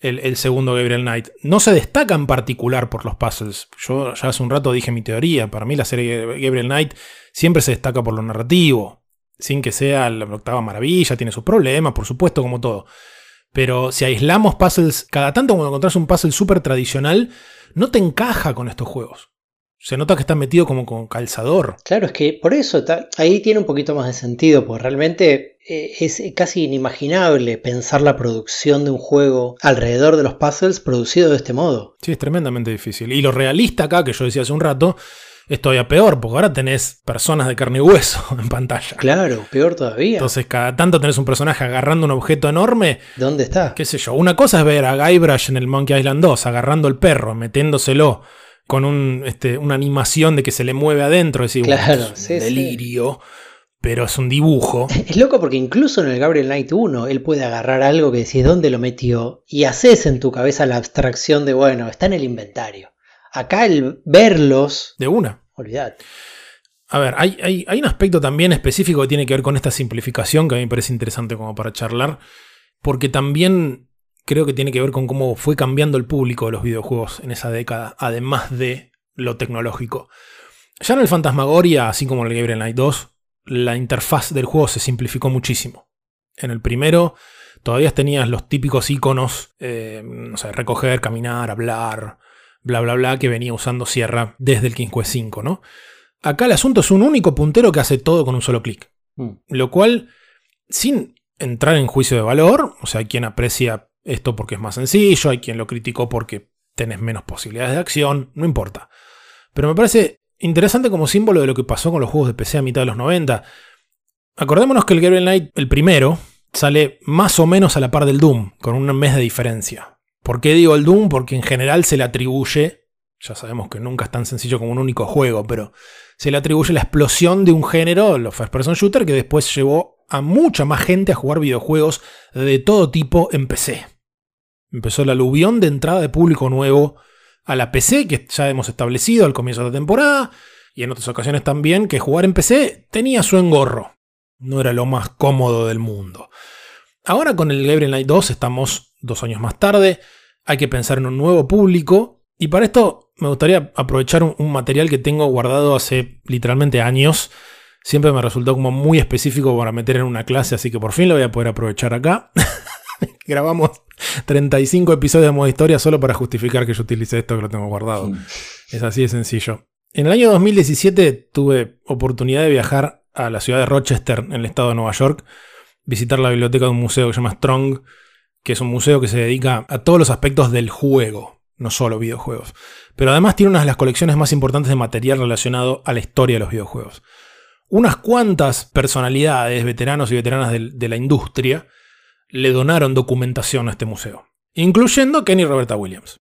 el, el segundo Gabriel Knight. No se destaca en particular por los puzzles. Yo ya hace un rato dije mi teoría. Para mí la serie Gabriel Knight siempre se destaca por lo narrativo. Sin que sea la octava maravilla, tiene sus problemas, por supuesto, como todo. Pero si aislamos puzzles, cada tanto cuando encontrás un puzzle súper tradicional, no te encaja con estos juegos. Se nota que está metido como con calzador. Claro, es que por eso ta- ahí tiene un poquito más de sentido, porque realmente eh, es casi inimaginable pensar la producción de un juego alrededor de los puzzles producido de este modo. Sí, es tremendamente difícil. Y lo realista acá, que yo decía hace un rato, es todavía peor, porque ahora tenés personas de carne y hueso en pantalla. Claro, peor todavía. Entonces, cada tanto tenés un personaje agarrando un objeto enorme. ¿Dónde está? Qué sé yo. Una cosa es ver a Guybrush en el Monkey Island 2 agarrando el perro, metiéndoselo con un, este, una animación de que se le mueve adentro. Es decir, Claro, esto es un sí, sí. delirio, pero es un dibujo. Es loco porque incluso en el Gabriel Knight 1 él puede agarrar algo que decís dónde lo metió y haces en tu cabeza la abstracción de, bueno, está en el inventario. Acá el verlos, De una. olvidad. A ver, hay, hay- hay un aspecto también específico que tiene que ver con esta simplificación que a mí me parece interesante como para charlar, porque también creo que tiene que ver con cómo fue cambiando el público de los videojuegos en esa década, además de lo tecnológico. Ya en el Fantasmagoria, así como en el Gabriel Knight 2, la interfaz del juego se simplificó muchísimo. En el primero todavía tenías los típicos iconos, eh, no sé, recoger, caminar, hablar, bla, bla, bla, que venía usando Sierra desde el King Quest 5, ¿no? Acá el asunto es un único puntero que hace todo con un solo clic. Mm. Lo cual, sin entrar en juicio de valor, o sea, quien aprecia esto porque es más sencillo, hay quien lo criticó porque tenés menos posibilidades de acción, no importa. Pero me parece interesante como símbolo de lo que pasó con los juegos de PC a mitad de los 90. Acordémonos que el Gabriel Knight, el primero, sale más o menos a la par del Doom, con un mes de diferencia. ¿Por qué digo el Doom? Porque en general se le atribuye, ya sabemos que nunca es tan sencillo como un único juego, pero se le atribuye la explosión de un género, los first person shooter, que después llevó a mucha más gente a jugar videojuegos de todo tipo en PC. Empezó el aluvión de entrada de público nuevo a la PC, que ya hemos establecido al comienzo de la temporada, y en otras ocasiones también, que jugar en PC tenía su engorro. No era lo más cómodo del mundo. Ahora con el Gabriel Knight 2 estamos dos años más tarde, hay que pensar en un nuevo público, y para esto me gustaría aprovechar un, un material que tengo guardado hace literalmente años. Siempre me resultó como muy específico para meter en una clase, así que por fin lo voy a poder aprovechar acá. Grabamos 35 episodios de modo historia solo para justificar que yo utilicé esto que lo tengo guardado. Es así de sencillo. En el año 2017 tuve oportunidad de viajar a la ciudad de Rochester, en el estado de Nueva York, visitar la biblioteca de un museo que se llama Strong, que es un museo que se dedica a todos los aspectos del juego, no solo videojuegos. Pero además tiene una de las colecciones más importantes de material relacionado a la historia de los videojuegos. Unas cuantas personalidades, veteranos y veteranas de, la industria, le donaron documentación a este museo. incluyendo Ken y Roberta Williams.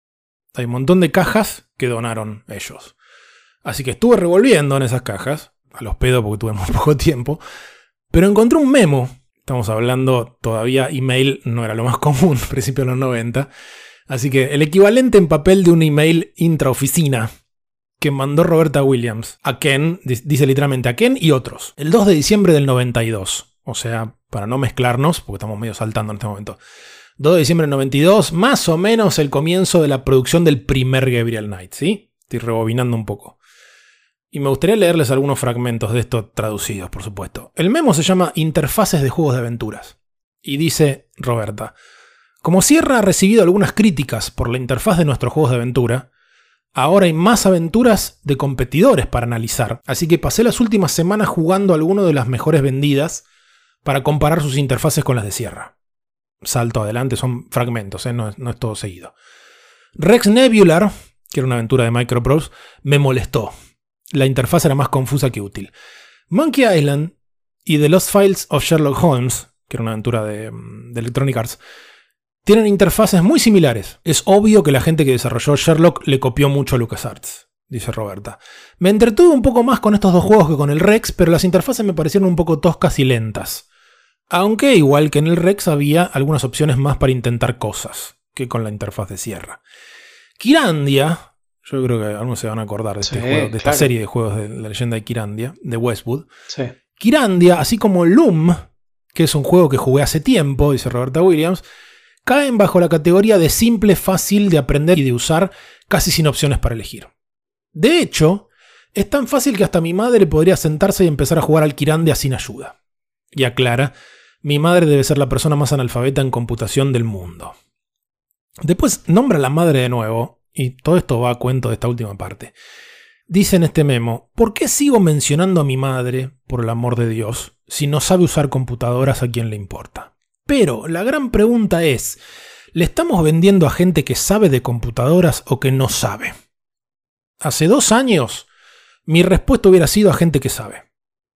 Hay un montón de cajas que donaron ellos. Así que estuve revolviendo en esas cajas, a los pedos porque tuve muy poco tiempo, pero encontré un memo. Estamos hablando, todavía email no era lo más común, principio de los 90. Así que el equivalente en papel de un email intraoficina que mandó Roberta Williams a Ken, dice literalmente a Ken y otros, el 2 de diciembre del 92. O sea, para no mezclarnos, porque estamos medio saltando en este momento. 2 de diciembre del 92, más o menos el comienzo de la producción del primer Gabriel Knight, ¿sí? Estoy rebobinando un poco. Y me gustaría leerles algunos fragmentos de esto traducidos, por supuesto. El memo se llama Interfaces de Juegos de Aventuras. Y dice Roberta, como Sierra ha recibido algunas críticas por la interfaz de nuestros juegos de aventura, ahora hay más aventuras de competidores para analizar, así que pasé las últimas semanas jugando algunas de las mejores vendidas para comparar sus interfaces con las de Sierra. Salto adelante, son fragmentos, ¿eh? no, es, no es todo seguido. Rex Nebular, que era una aventura de Microprose, me molestó la interfaz era más confusa que útil. Monkey Island y The Lost Files of Sherlock Holmes, que era una aventura de, mm, Electronic Arts, tienen interfaces muy similares. Es obvio que la gente que desarrolló Sherlock le copió mucho a LucasArts, dice Roberta. Me entretuve un poco más con estos dos juegos que con el Rex, pero las interfaces me parecieron un poco toscas y lentas. Aunque, igual que en el Rex, había algunas opciones más para intentar cosas que con la interfaz de Sierra. Kirandia, yo creo que algunos se van a acordar de, este juego, de esta serie de juegos de la leyenda de Kirandia, de Westwood. Sí. Kirandia, así como Loom, que es un juego que jugué hace tiempo, dice Roberta Williams, caen bajo la categoría de simple, fácil de aprender y de usar, casi sin opciones para elegir. De hecho, es tan fácil que hasta mi madre podría sentarse y empezar a jugar al Kirandia sin ayuda. Y aclara, mi madre debe ser la persona más analfabeta en computación del mundo. Después nombra a la madre de nuevo, y todo esto va a cuento de esta última parte. Dice en este memo, ¿por qué sigo mencionando a mi madre, por el amor de Dios, si no sabe usar computadoras a quien le importa? Pero la gran pregunta es, ¿le estamos vendiendo a gente que sabe de computadoras o que no sabe? Hace dos años, mi respuesta hubiera sido a gente que sabe.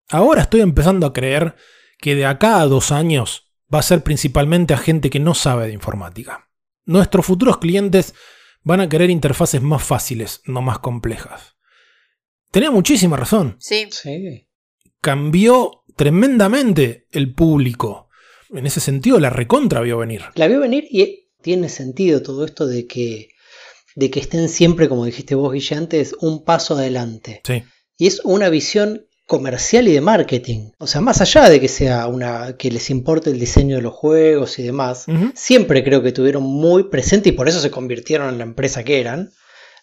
Ahora estoy empezando a creer que de acá a dos años va a ser principalmente a gente que no sabe de informática. Nuestros futuros clientes van a querer interfaces más fáciles, no más complejas. Tenía muchísima razón. Sí. Sí. Cambió tremendamente el público. En ese sentido, la recontra vio venir. La vio venir y tiene sentido todo esto de que, de que estén siempre, como dijiste vos, Guille, antes, un paso adelante. Sí. Y es una visión comercial y de marketing. O sea, más allá de que sea una que les importe el diseño de los juegos y demás, siempre creo que tuvieron muy presente y por eso se convirtieron en la empresa que eran,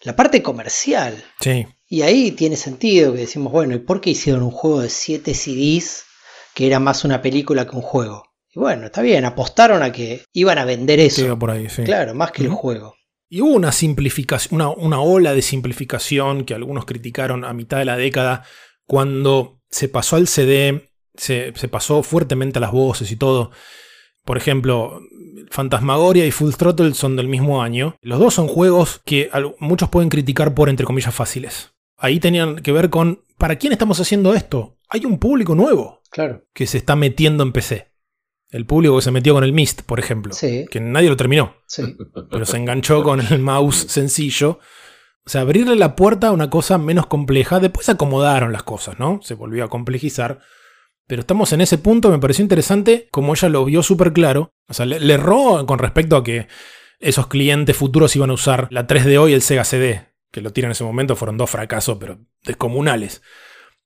la parte comercial. Sí. Y ahí tiene sentido que decimos, bueno, ¿y por qué hicieron un juego de 7 CDs que era más una película que un juego? Y bueno, está bien, apostaron a que iban a vender eso. por ahí, sí. Claro, más que el juego. Y hubo una simplificación, una, una ola de simplificación que algunos criticaron a mitad de la década cuando se pasó al CD, se, pasó fuertemente a las voces y todo. Por ejemplo, Fantasmagoria y Full Throttle son del mismo año. Los dos son juegos que muchos pueden criticar por, entre comillas, fáciles. Ahí tenían que ver con, ¿para quién estamos haciendo esto? Hay un público nuevo. Claro. Que se está metiendo en PC. El público que se metió con el Mist, por ejemplo. Sí. Que nadie lo terminó. Sí. Pero se enganchó con el mouse sencillo o sea, abrirle la puerta a una cosa menos compleja. Después acomodaron las cosas, ¿no? Se volvió a complejizar. Pero estamos en ese punto, me pareció interesante, como ella lo vio súper claro. O sea, le, erró con respecto a que esos clientes futuros iban a usar la 3DO y el Sega CD. Que lo tiran en ese momento, fueron dos fracasos, pero descomunales.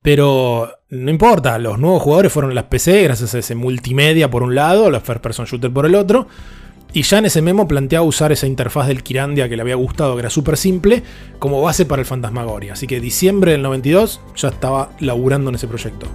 Pero no importa, los nuevos jugadores fueron las PC gracias a ese multimedia por un lado, los first person shooter por el otro. Y ya en ese memo planteaba usar esa interfaz del Kirandia que le había gustado, que era súper simple, como base para el Fantasmagoria. Así que diciembre del 92 ya estaba laburando en ese proyecto.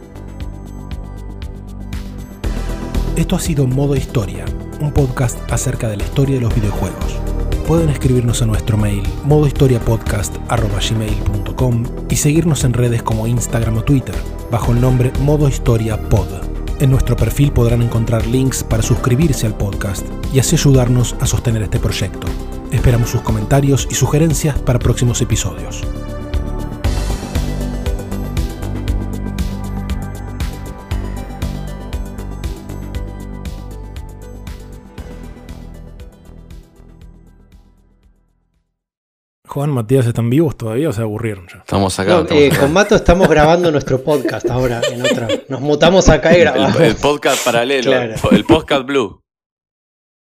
Esto ha sido Modo Historia, un podcast acerca de la historia de los videojuegos. Pueden escribirnos a nuestro mail modohistoriapodcast.gmail.com y seguirnos en redes como Instagram o Twitter, bajo el nombre Modo Historia Pod. En nuestro perfil podrán encontrar links para suscribirse al podcast y así ayudarnos a sostener este proyecto. Esperamos sus comentarios y sugerencias para próximos episodios. Juan, Matías están vivos todavía o se aburrieron ya. Estamos acá. No, estamos eh, acá. con Mato estamos grabando nuestro podcast ahora en otra. Nos mutamos acá y grabamos. El, el podcast paralelo, Claro. el podcast blue.